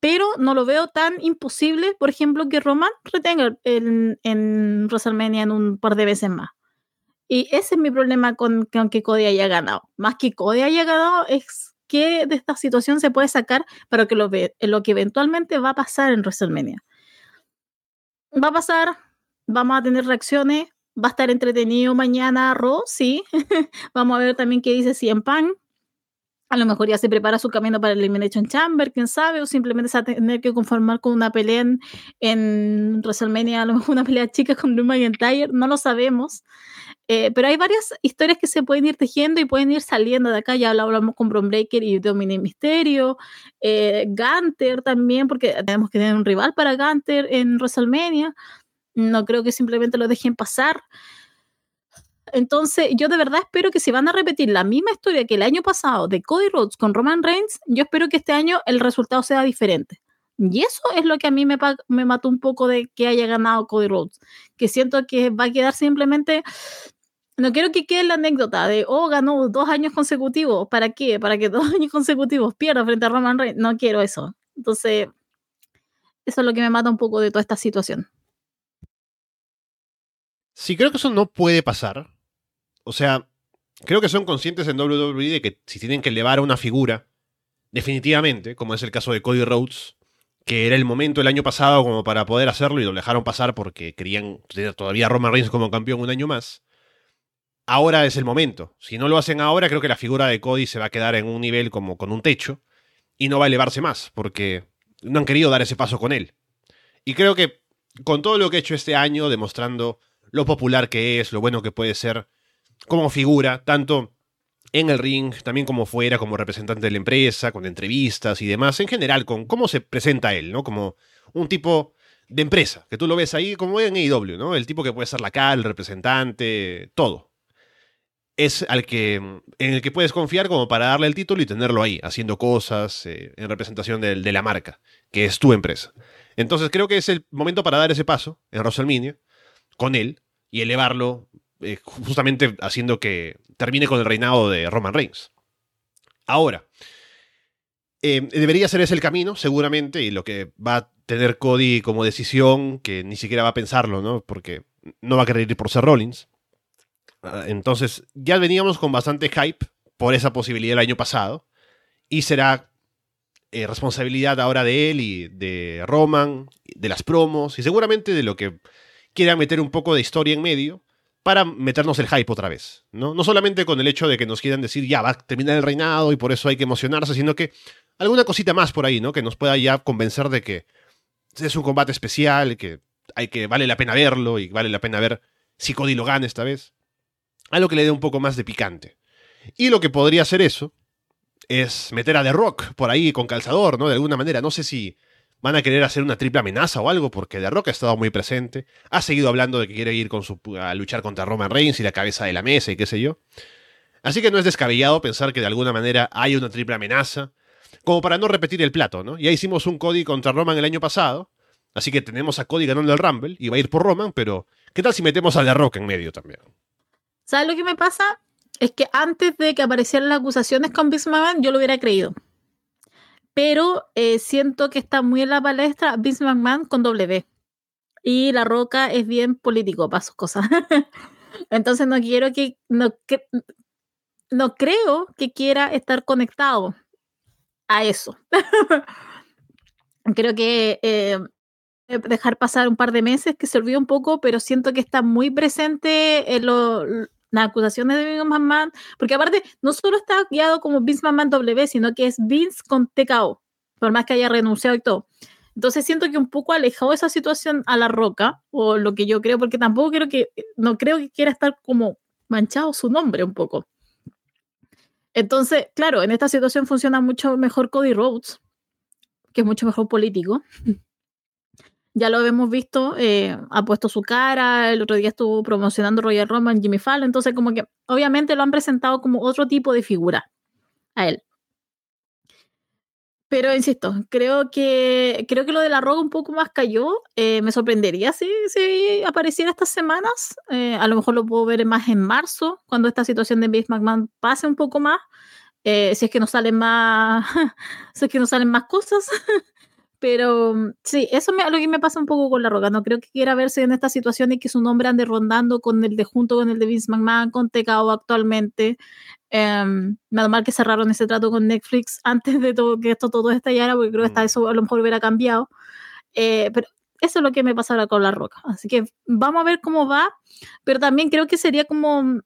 Pero no lo veo tan imposible, por ejemplo, que Roman retenga en, en WrestleMania en un par de veces más. Y ese es mi problema con, con que Cody haya ganado. Más que Cody haya ganado, es que de esta situación se puede sacar para que lo, ve, lo que eventualmente va a pasar en WrestleMania va a pasar, vamos a tener reacciones, va a estar entretenido mañana Ro, sí. vamos a ver también qué dice Cien Pan. A lo mejor ya se prepara su camino para el Elimination Chamber, quién sabe, o simplemente se va a tener que conformar con una pelea en, WrestleMania, a lo mejor una pelea chica con Drew McIntyre, no lo sabemos. Eh, pero hay varias historias que se pueden ir tejiendo y pueden ir saliendo de acá. Ya hablamos con Bron Breaker y Dominic Mysterio, eh, Gunter también, porque tenemos que tener un rival para Gunter en WrestleMania. No creo que simplemente lo dejen pasar. Entonces, yo de verdad espero que si van a repetir la misma historia que el año pasado de Cody Rhodes con Roman Reigns, yo espero que este año el resultado sea diferente. Y eso es lo que a mí me, me mató un poco de que haya ganado Cody Rhodes, que siento que va a quedar simplemente no quiero que quede la anécdota de, oh, ganó dos años consecutivos. ¿Para qué? Para que dos años consecutivos pierda frente a Roman Reigns. No quiero eso. Entonces, Eso es lo que me mata un poco de toda esta situación. Sí, creo que eso no puede pasar. O sea, creo que son conscientes en WWE de que si tienen que elevar a una figura, definitivamente, como es el caso de Cody Rhodes, que era el momento el año pasado como para poder hacerlo y lo dejaron pasar porque querían tener todavía a Roman Reigns como campeón un año más. Ahora es el momento. Si no lo hacen ahora, creo que la figura de Cody se va a quedar en un nivel como con un techo y no va a elevarse más porque no han querido dar ese paso con él. Y creo que con todo lo que he hecho este año, demostrando lo popular que es, lo bueno que puede ser como figura, tanto en el ring, también como fuera, como representante de la empresa, con entrevistas y demás, en general, con cómo se presenta él, ¿no? Como un tipo de empresa, que tú lo ves ahí como en AEW, ¿no? El tipo que puede ser la cal, el representante, todo. Es al que, en el que puedes confiar como para darle el título y tenerlo ahí, haciendo cosas eh, en representación de, de, la marca, que es tu empresa. Entonces creo que es el momento para dar ese paso en WrestleMania con él y elevarlo eh, justamente haciendo que termine con el reinado de Roman Reigns. Ahora, eh, debería ser ese el camino, seguramente, y lo que va a tener Cody como decisión, que ni siquiera va a pensarlo, ¿no? Porque no va a querer ir por ser Rollins. Ah, entonces, ya veníamos con bastante hype por esa posibilidad el año pasado, y será eh, responsabilidad ahora de él y de Roman, de las promos, y seguramente de lo que quiera meter un poco de historia en medio, para meternos el hype otra vez. ¿no? no solamente con el hecho de que nos quieran decir ya va a terminar el reinado y por eso hay que emocionarse, sino que alguna cosita más por ahí, ¿no? Que nos pueda ya convencer de que es un combate especial, que hay que vale la pena verlo y vale la pena ver si Cody lo gana esta vez. Algo que le dé un poco más de picante. Y lo que podría ser eso es meter a The Rock por ahí con calzador, ¿no? De alguna manera. No sé si van a querer hacer una triple amenaza o algo, porque The Rock ha estado muy presente. Ha seguido hablando de que quiere ir con su, a luchar contra Roman Reigns y la cabeza de la mesa y qué sé yo. Así que no es descabellado pensar que de alguna manera hay una triple amenaza, como para no repetir el plato, ¿no? Ya hicimos un Cody contra Roman el año pasado, así que tenemos a Cody ganando el Rumble y va a ir por Roman, pero ¿qué tal si metemos a The Rock en medio también? ¿Sabes lo que me pasa? Es que antes de que aparecieran las acusaciones con Vince yo lo hubiera creído pero eh, siento que está muy en la palestra Vince McMahon con W. Y La Roca es bien político para sus cosas. Entonces no quiero que, no, no creo que quiera estar conectado a eso. creo que eh, dejar pasar un par de meses que se olvide un poco, pero siento que está muy presente en las acusaciones de Vince McMahon, porque aparte no solo está guiado como Vince McMahon W, sino que es Vince con TKO, por más que haya renunciado y todo. Entonces siento que un poco alejado esa situación a la roca, o lo que yo creo, porque tampoco creo que, no creo que quiera estar como manchado su nombre un poco. Entonces, claro, en esta situación funciona mucho mejor Cody Rhodes, que es mucho mejor político. Ya lo hemos visto, eh, ha puesto su cara, el otro día estuvo promocionando Royal Roman, Jimmy Fallon, entonces como que obviamente lo han presentado como otro tipo de figura a él. Pero insisto, creo que creo que lo de la roca un poco más cayó. Eh, me sorprendería si, si apareciera estas semanas. Eh, a lo mejor lo puedo ver más en marzo, cuando esta situación de Vince McMahon pase un poco más. si es que no salen más, si es que no salen más cosas. Pero mm, sí, eso es lo que me pasa un poco con La Roca. No creo que quiera verse en esta situación y que su nombre ande rondando con el de junto con el de Vince McMahon, con TKO actualmente. Eh, nada mal que cerraron ese trato con Netflix antes de todo, que esto todo estallara, porque creo que hasta mm. eso a lo mejor hubiera cambiado. Eh, pero eso es lo que me pasa ahora con La Roca. Así que vamos a ver cómo va, pero también creo que sería como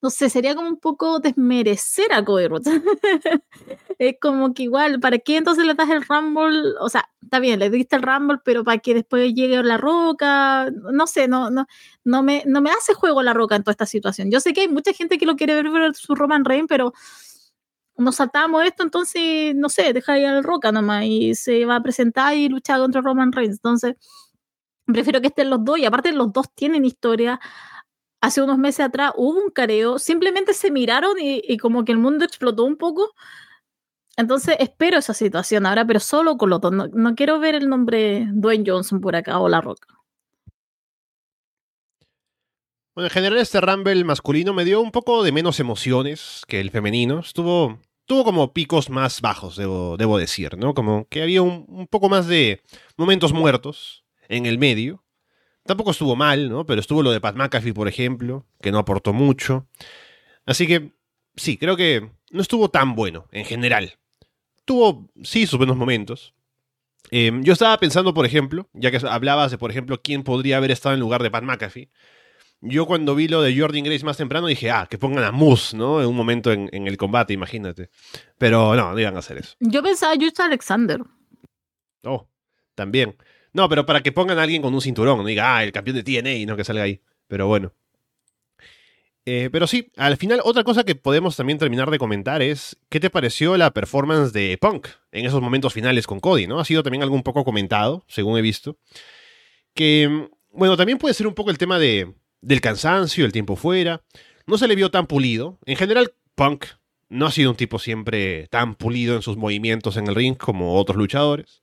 no sé, sería como un poco desmerecer a Cody Rhodes. es como que igual, ¿para qué entonces le das el Rumble? O sea, está bien, le diste el Rumble, pero para que después llegue la roca, no sé, no, no, no, me, no me hace juego la roca en toda esta situación. Yo sé que hay mucha gente que lo quiere ver, ver su Roman Reigns, pero nos saltamos esto, entonces, no sé, deja ahí al roca nomás y se va a presentar y luchar contra Roman Reigns. Entonces, prefiero que estén los dos y aparte los dos tienen historia hace unos meses atrás hubo un careo, simplemente se miraron y, como que el mundo explotó un poco. Entonces espero esa situación ahora, pero solo con los dos. No, quiero ver el nombre Dwayne Johnson por acá o La Roca. Bueno, en general este Rumble masculino me dio un poco de menos emociones que el femenino. Estuvo tuvo como picos más bajos, debo, debo decir, ¿no? Como que había un, poco más de momentos muertos en el medio. Tampoco estuvo mal, ¿no? Pero estuvo lo de Pat McAfee, por ejemplo, que no aportó mucho. Así que, sí, creo que no estuvo tan bueno en general. Tuvo, sí, sus buenos momentos. Eh, yo estaba pensando, por ejemplo, ya que hablabas de, por ejemplo, quién podría haber estado en lugar de Pat McAfee. Yo cuando vi lo de Jordan Grace más temprano dije, ah, que pongan a Moose, ¿no? En un momento en, en el combate, imagínate. Pero no, no iban a hacer eso. Yo pensaba Just Alexander. Oh, también. No, pero para que pongan a alguien con un cinturón, no diga, ah, el campeón de TNA y no que salga ahí. Pero bueno. Eh, pero sí, al final otra cosa que podemos también terminar de comentar es qué te pareció la performance de Punk en esos momentos finales con Cody, ¿no? Ha sido también algo un poco comentado, según he visto. Que, bueno, también puede ser un poco el tema de, del cansancio, el tiempo fuera. No se le vio tan pulido. En general, Punk no ha sido un tipo siempre tan pulido en sus movimientos en el ring como otros luchadores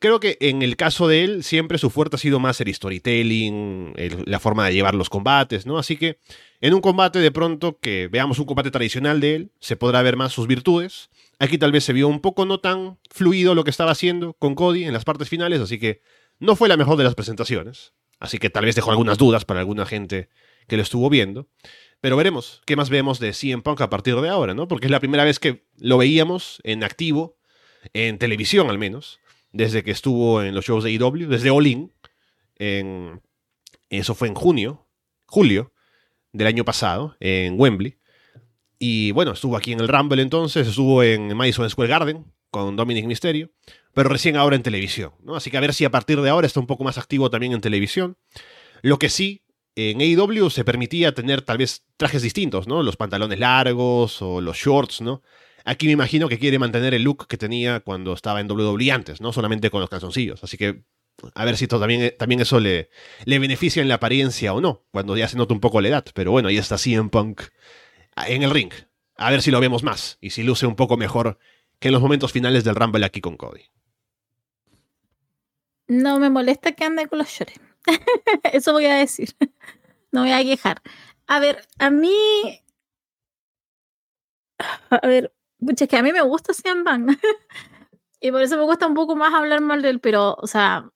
creo que en el caso de él, siempre su fuerte ha sido más el storytelling, el, la forma de llevar los combates, ¿no? Así que en un combate de pronto que veamos un combate tradicional de él, se podrá ver más sus virtudes. Aquí tal vez se vio un poco no tan fluido lo que estaba haciendo con Cody en las partes finales, así que no fue la mejor de las presentaciones. Así que tal vez dejó algunas dudas para alguna gente que lo estuvo viendo. Pero veremos qué más vemos de CM Punk a partir de ahora, ¿no? Porque es la primera vez que lo veíamos en activo, en televisión al menos desde que estuvo en los shows de IW, desde All In, en, eso fue en junio, julio del año pasado, en Wembley. Y bueno, estuvo aquí en el Rumble entonces, estuvo en Madison Square Garden con Dominic Mysterio, pero recién ahora en televisión, ¿no? Así que a ver si a partir de ahora está un poco más activo también en televisión. Lo que sí, en AEW se permitía tener tal vez trajes distintos, ¿no? Los pantalones largos o los shorts, ¿no? Aquí me imagino que quiere mantener el look que tenía cuando estaba en WWE antes, no solamente con los calzoncillos. Así que a ver si también, también eso le, beneficia en la apariencia o no, cuando ya se nota un poco la edad. Pero bueno, ahí está CM Punk en el ring. A ver si lo vemos más y si luce un poco mejor que en los momentos finales del Rumble aquí con Cody. No me molesta que ande con los shorts. eso voy a decir. No voy a quejar. A ver, a mí. A ver, Pucha, es que a mí me gusta Cian Bang. y por eso me cuesta un poco más hablar mal de él, pero, o sea,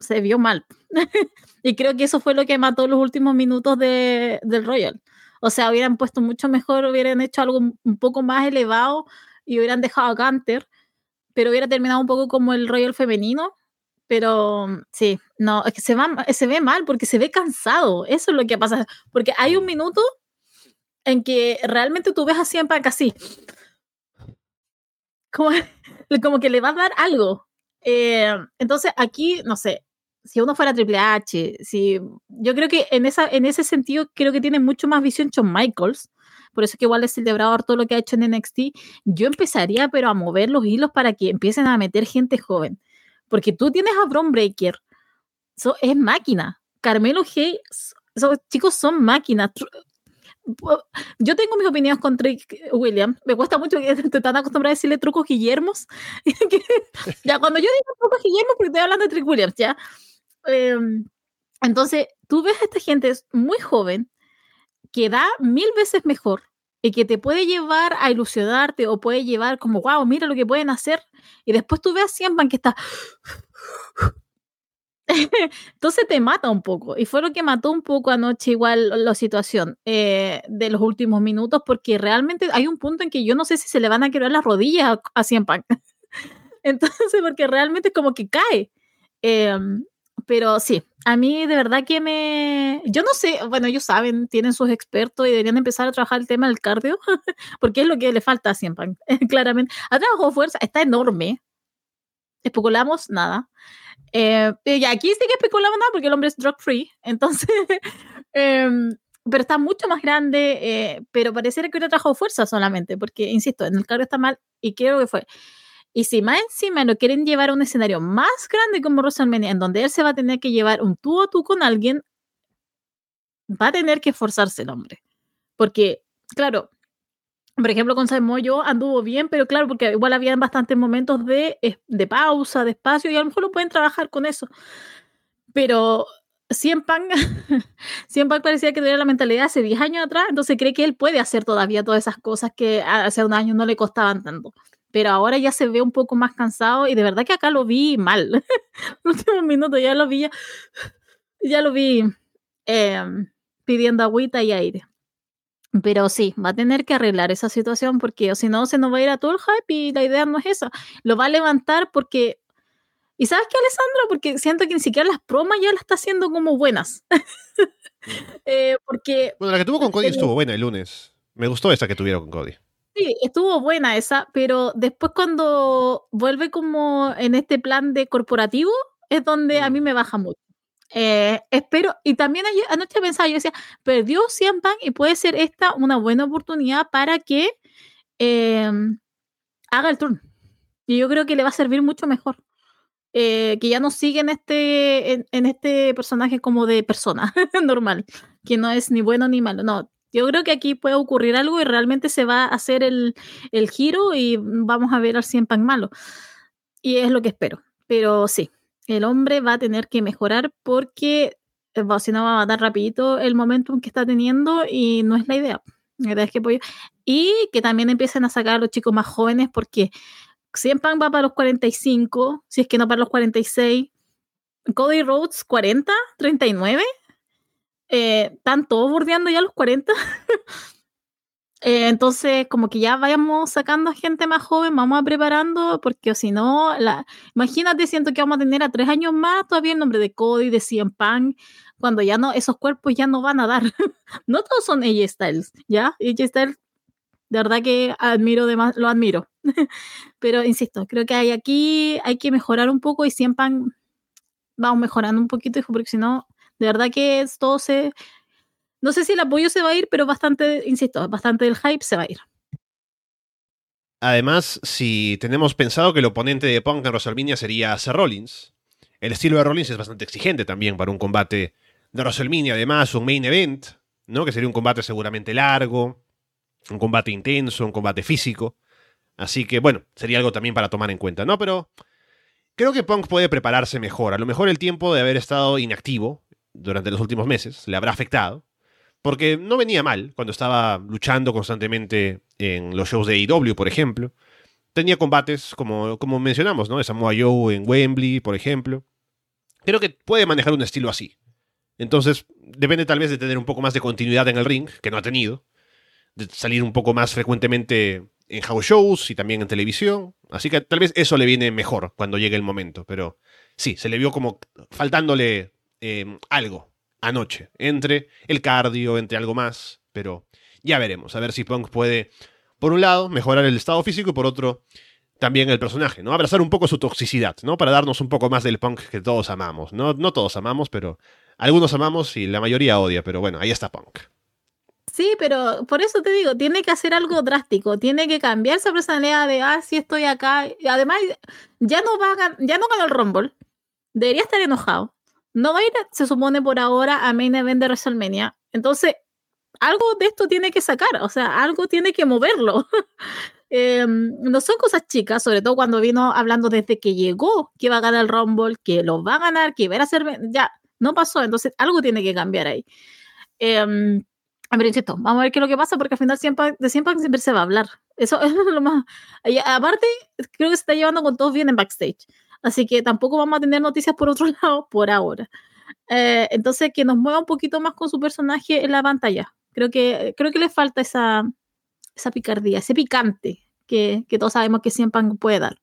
se vio mal. y creo que eso fue lo que mató los últimos minutos de, del Royal. O sea, hubieran puesto mucho mejor, hubieran hecho algo un poco más elevado y hubieran dejado a Gunter, pero hubiera terminado un poco como el Royal femenino. Pero sí, no, es que se, va, se ve mal porque se ve cansado. Eso es lo que pasa. Porque hay un minuto en que realmente tú ves a Cien así como, como que le va a dar algo. Eh, entonces aquí, no sé, si uno fuera Triple H, si, yo creo que en, esa, en ese sentido creo que tiene mucho más visión John Michaels, por eso que igual es celebrado todo lo que ha hecho en NXT, yo empezaría pero a mover los hilos para que empiecen a meter gente joven, porque tú tienes a Bron Breaker, es máquina, Carmelo Hayes, esos chicos son máquinas, yo tengo mis opiniones con Trick Williams. Me cuesta mucho que te están a decirle trucos Guillermos. ya cuando yo digo trucos Guillermos, porque estoy hablando de Trick Williams, ¿ya? Em, entonces, tú ves a esta gente muy joven que da mil veces mejor y que te puede llevar a ilusionarte o puede llevar como, wow, mira lo que pueden hacer. Y después tú ves a Siempan que está Entonces te mata un poco. Y fue lo que mató un poco anoche igual la situación eh, de los últimos minutos, porque realmente hay un punto en que yo no sé si se le van a quebrar las rodillas a, Cien Entonces, porque realmente es como que cae. Em, pero sí, a mí de verdad que me... Yo no sé, bueno, ellos saben, tienen sus expertos y deberían empezar a trabajar el tema del cardio, porque es lo que le falta a Cien claramente. Ha trabajado fuerza, está enorme. Especulamos, nada. Eh, y aquí sí que especulamos nada porque el hombre es drug free, entonces, em, pero está mucho más grande, eh, pero pareciera que hubiera trabajado fuerza solamente, porque, insisto, en el carro está mal y creo que fue. Y si más encima lo quieren llevar a un escenario más grande como WrestleMania, en donde él se va a tener que llevar un tú a tú con alguien, va a tener que esforzarse el hombre. Porque, claro, por ejemplo, con Samoyo anduvo bien, pero claro, porque igual había bastantes momentos de, de pausa, de espacio, y a lo mejor lo pueden trabajar con eso. Pero CM Punk, parecía que tenía la mentalidad hace 10 años atrás, entonces cree que él puede hacer todavía todas esas cosas que hace un año no le costaban tanto. Pero ahora ya se ve un poco más cansado y de verdad que acá lo vi mal. Los últimos minutos ya lo vi, ya, lo vi em, pidiendo agüita y aire. Pero sí, va a tener que arreglar esa situación porque si no se nos va a ir a todo el hype y la idea no es esa. Lo va a levantar porque ¿Y sabes qué, Alessandro? Porque siento que ni siquiera las promas ya las está haciendo como buenas. Eh, porque. Bueno, la que tuvo con Cody estuvo buena el lunes. Me gustó esa que tuvieron con Cody. Sí, estuvo buena esa, pero después cuando vuelve como en este plan de corporativo, es donde a mí mm. me baja mucho. Eh, espero, y también anoche pensaba, yo decía, perdió 100 Pan y puede ser esta una buena oportunidad para que em, haga el turno. Y yo creo que le va a servir mucho mejor. Eh, que ya no sigue en este, en, este personaje como de persona normal, que no es ni bueno ni malo. No, yo creo que aquí puede ocurrir algo y realmente se va a hacer el, el giro y vamos a ver al 100 pan malo. Y es lo que espero. Pero sí, el hombre va a tener que mejorar porque eh, si no va a dar rapidito el momentum que está teniendo y no es la idea. La idea es que y que también empiecen a sacar a los chicos más jóvenes porque Punk va para los 45, si es que no para los 46. Cody Rhodes, 40, 39. Eh, están todos bordeando ya los 40. Eh, entonces, como que ya vayamos sacando gente más joven, vamos a preparando, porque si no, la, imagínate, siento que vamos a tener a tres años más todavía el nombre de Cody, de CM Punk, cuando ya no, esos cuerpos ya no van a dar. no todos son AJ Styles, ¿ya? AJ Styles de verdad que admiro, lo admiro. Pero insisto, creo que hay aquí hay que mejorar un poco y siempre vamos mejorando un poquito, porque si no, de verdad que todo se... No sé si el apoyo se va a ir, pero bastante, insisto, bastante del hype se va a ir. Además, si tenemos pensado que el oponente de Punk en WrestleMania sería Seth Rollins, el estilo de Rollins es bastante exigente también para un combate de WrestleMania, además un main event, ¿no? Que sería un combate seguramente largo, un combate intenso, un combate físico. Así que bueno, sería algo también para tomar en cuenta, ¿no? Pero creo que Punk puede prepararse mejor. A lo mejor el tiempo de haber estado inactivo durante los últimos meses le habrá afectado. Porque no venía mal cuando estaba luchando constantemente en los shows de AEW, por ejemplo. Tenía combates, como, como mencionamos, ¿no? De Samoa Joe en Wembley, por ejemplo. Creo que puede manejar un estilo así. Entonces, depende tal vez de tener un poco más de continuidad en el ring, que no ha tenido de salir un poco más frecuentemente en house shows y también en televisión. Así que tal vez eso le viene mejor cuando llegue el momento. Pero sí, se le vio como faltándole em, algo anoche. Entre el cardio, entre algo más. Pero ya veremos. A ver si Punk puede, por un lado, mejorar el estado físico y por otro, también el personaje, ¿no? Abrazar un poco su toxicidad, ¿no? Para darnos un poco más del punk que todos amamos, ¿no? No todos amamos, pero algunos amamos y la mayoría odia, pero bueno, ahí está punk. Sí, pero por eso te digo, tiene que hacer algo drástico, tiene que cambiar esa personalidad de, ah, sí estoy acá. Y además, ya no va a ya no ganó el Rumble, debería estar enojado. No va a ir, se supone por ahora, a Main Event de WrestleMania. Entonces, algo de esto tiene que sacar, o sea, algo tiene que moverlo. Em, no son cosas chicas, sobre todo cuando vino hablando desde que llegó que iba a ganar el Rumble, que lo va a ganar, que iba a hacer, ya, no pasó, entonces algo tiene que cambiar ahí. Eh, pero insisto, vamos a ver qué es lo que pasa, porque al final siempre, de siempre, siempre se va a hablar. Eso, es lo más. aparte, creo que se está llevando con todos bien en backstage. Así que tampoco vamos a tener noticias por otro lado por ahora. Eh, entonces, que nos mueva un poquito más con su personaje en la pantalla. Creo que, creo que le falta esa, esa picardía, ese picante que, que todos sabemos que siempre puede dar.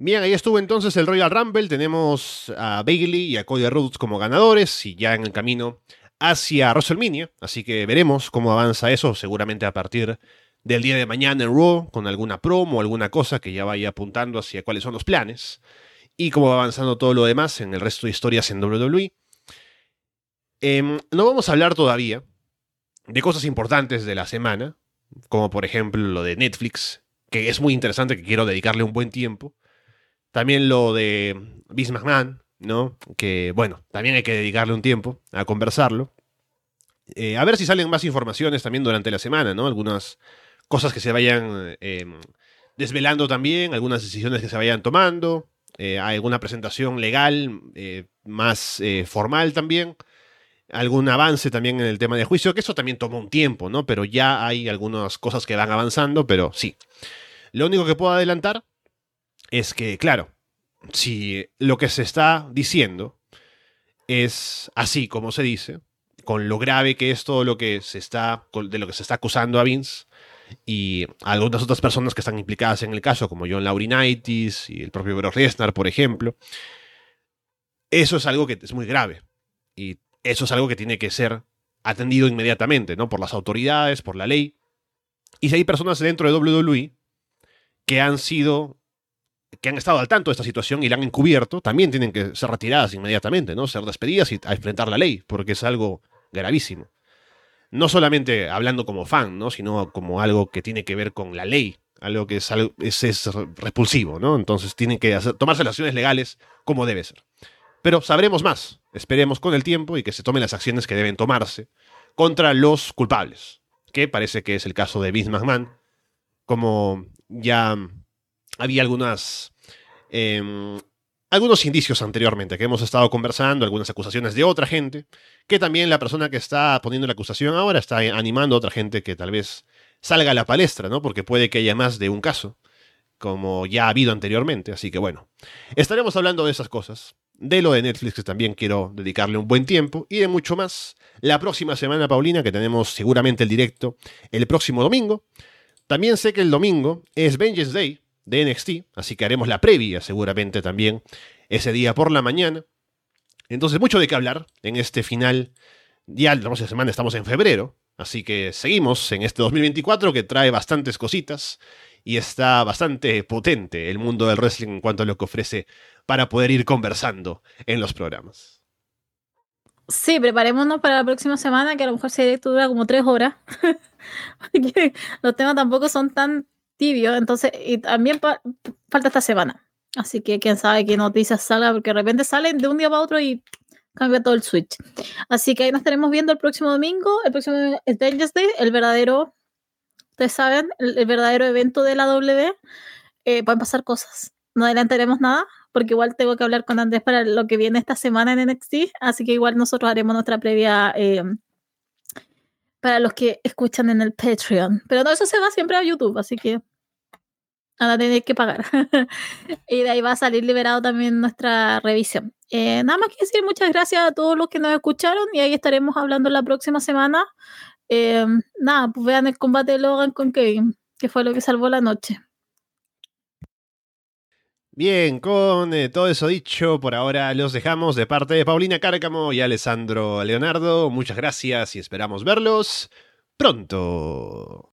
Bien, ahí estuvo entonces el Royal Rumble. Tenemos a Bailey y a Cody Rhodes como ganadores y ya en el camino hacia WrestleMania. Así que veremos cómo avanza eso, seguramente a partir del día de mañana en Raw, con alguna promo alguna cosa que ya vaya apuntando hacia cuáles son los planes y cómo va avanzando todo lo demás en el resto de historias en WWE. Em, no vamos a hablar todavía de cosas importantes de la semana, como por ejemplo lo de Netflix, que es muy interesante, que quiero dedicarle un buen tiempo. También lo de Vince McMahon, ¿no? Que, bueno, también hay que dedicarle un tiempo a conversarlo. Eh, a ver si salen más informaciones también durante la semana, ¿no? Algunas cosas que se vayan em, desvelando también, algunas decisiones que se vayan tomando. eh, alguna presentación legal eh, más eh, formal también, algún avance también en el tema de juicio, que eso también toma un tiempo, ¿no? Pero ya hay algunas cosas que van avanzando, pero sí. Lo único que puedo adelantar es que, claro, si lo que se está diciendo es así como se dice, con lo grave que es todo lo que se está, de lo que se está acusando a Vince y algunas otras personas que están implicadas en el caso, como John Laurinaitis y el propio Brock Lesnar, por ejemplo, eso es algo que es muy grave y eso es algo que tiene que ser atendido inmediatamente, ¿no? Por las autoridades, por la ley. Y si hay personas dentro de WWE que han sido que han estado al tanto de esta situación y la han encubierto, también tienen que ser retiradas inmediatamente, ¿no? Ser despedidas y a enfrentar la ley, porque es algo gravísimo. No solamente hablando como fan, ¿no? Sino como algo que tiene que ver con la ley, algo que es, algo, es, repulsivo, ¿no? Entonces tienen que tomarse las acciones legales como debe ser. Pero sabremos más, esperemos con el tiempo y que se tomen las acciones que deben tomarse contra los culpables, que parece que es el caso de Vince McMahon, como ya había algunas, em, algunos indicios anteriormente que hemos estado conversando, algunas acusaciones de otra gente, que también la persona que está poniendo la acusación ahora está animando a otra gente que tal vez salga a la palestra, ¿no? Porque puede que haya más de un caso, como ya ha habido anteriormente. Así que bueno, estaremos hablando de esas cosas, de lo de Netflix, que también quiero dedicarle un buen tiempo, y de mucho más la próxima semana, Paulina, que tenemos seguramente el directo el próximo domingo. También sé que el domingo es Vengeance Day, de NXT, así que haremos la previa seguramente también ese día por la mañana. Entonces, mucho de qué hablar en este final. Ya la próxima semana estamos en febrero, así que seguimos en este 2024 que trae bastantes cositas y está bastante potente el mundo del wrestling en cuanto a lo que ofrece para poder ir conversando en los programas. Sí, preparémonos para la próxima semana, que a lo mejor se dura como tres horas. los temas tampoco son tan tibio, entonces, y también falta esta semana. Así que quién sabe qué noticias salga, porque de repente salen de un día para otro y cambia todo el switch. Así que ahí nos estaremos viendo el próximo domingo. El próximo es Day, el verdadero, ustedes saben, el, verdadero evento de la W. Eh, pueden pasar cosas. No adelantaremos nada, porque igual tengo que hablar con Andrés para lo que viene esta semana en NXT. Así que igual nosotros haremos nuestra previa. Eh, para los que escuchan en el Patreon. Pero no, eso se va siempre a YouTube, así que a tener que pagar. y de ahí va a salir liberado también nuestra revisión. Eh, nada más que decir muchas gracias a todos los que nos escucharon y ahí estaremos hablando la próxima semana. Eh, nada, pues vean el combate de Logan con Kevin, que fue lo que salvó la noche. Bien, con eh, todo eso dicho, por ahora los dejamos de parte de Paulina Cárcamo y Alessandro Leonardo. Muchas gracias y esperamos verlos pronto.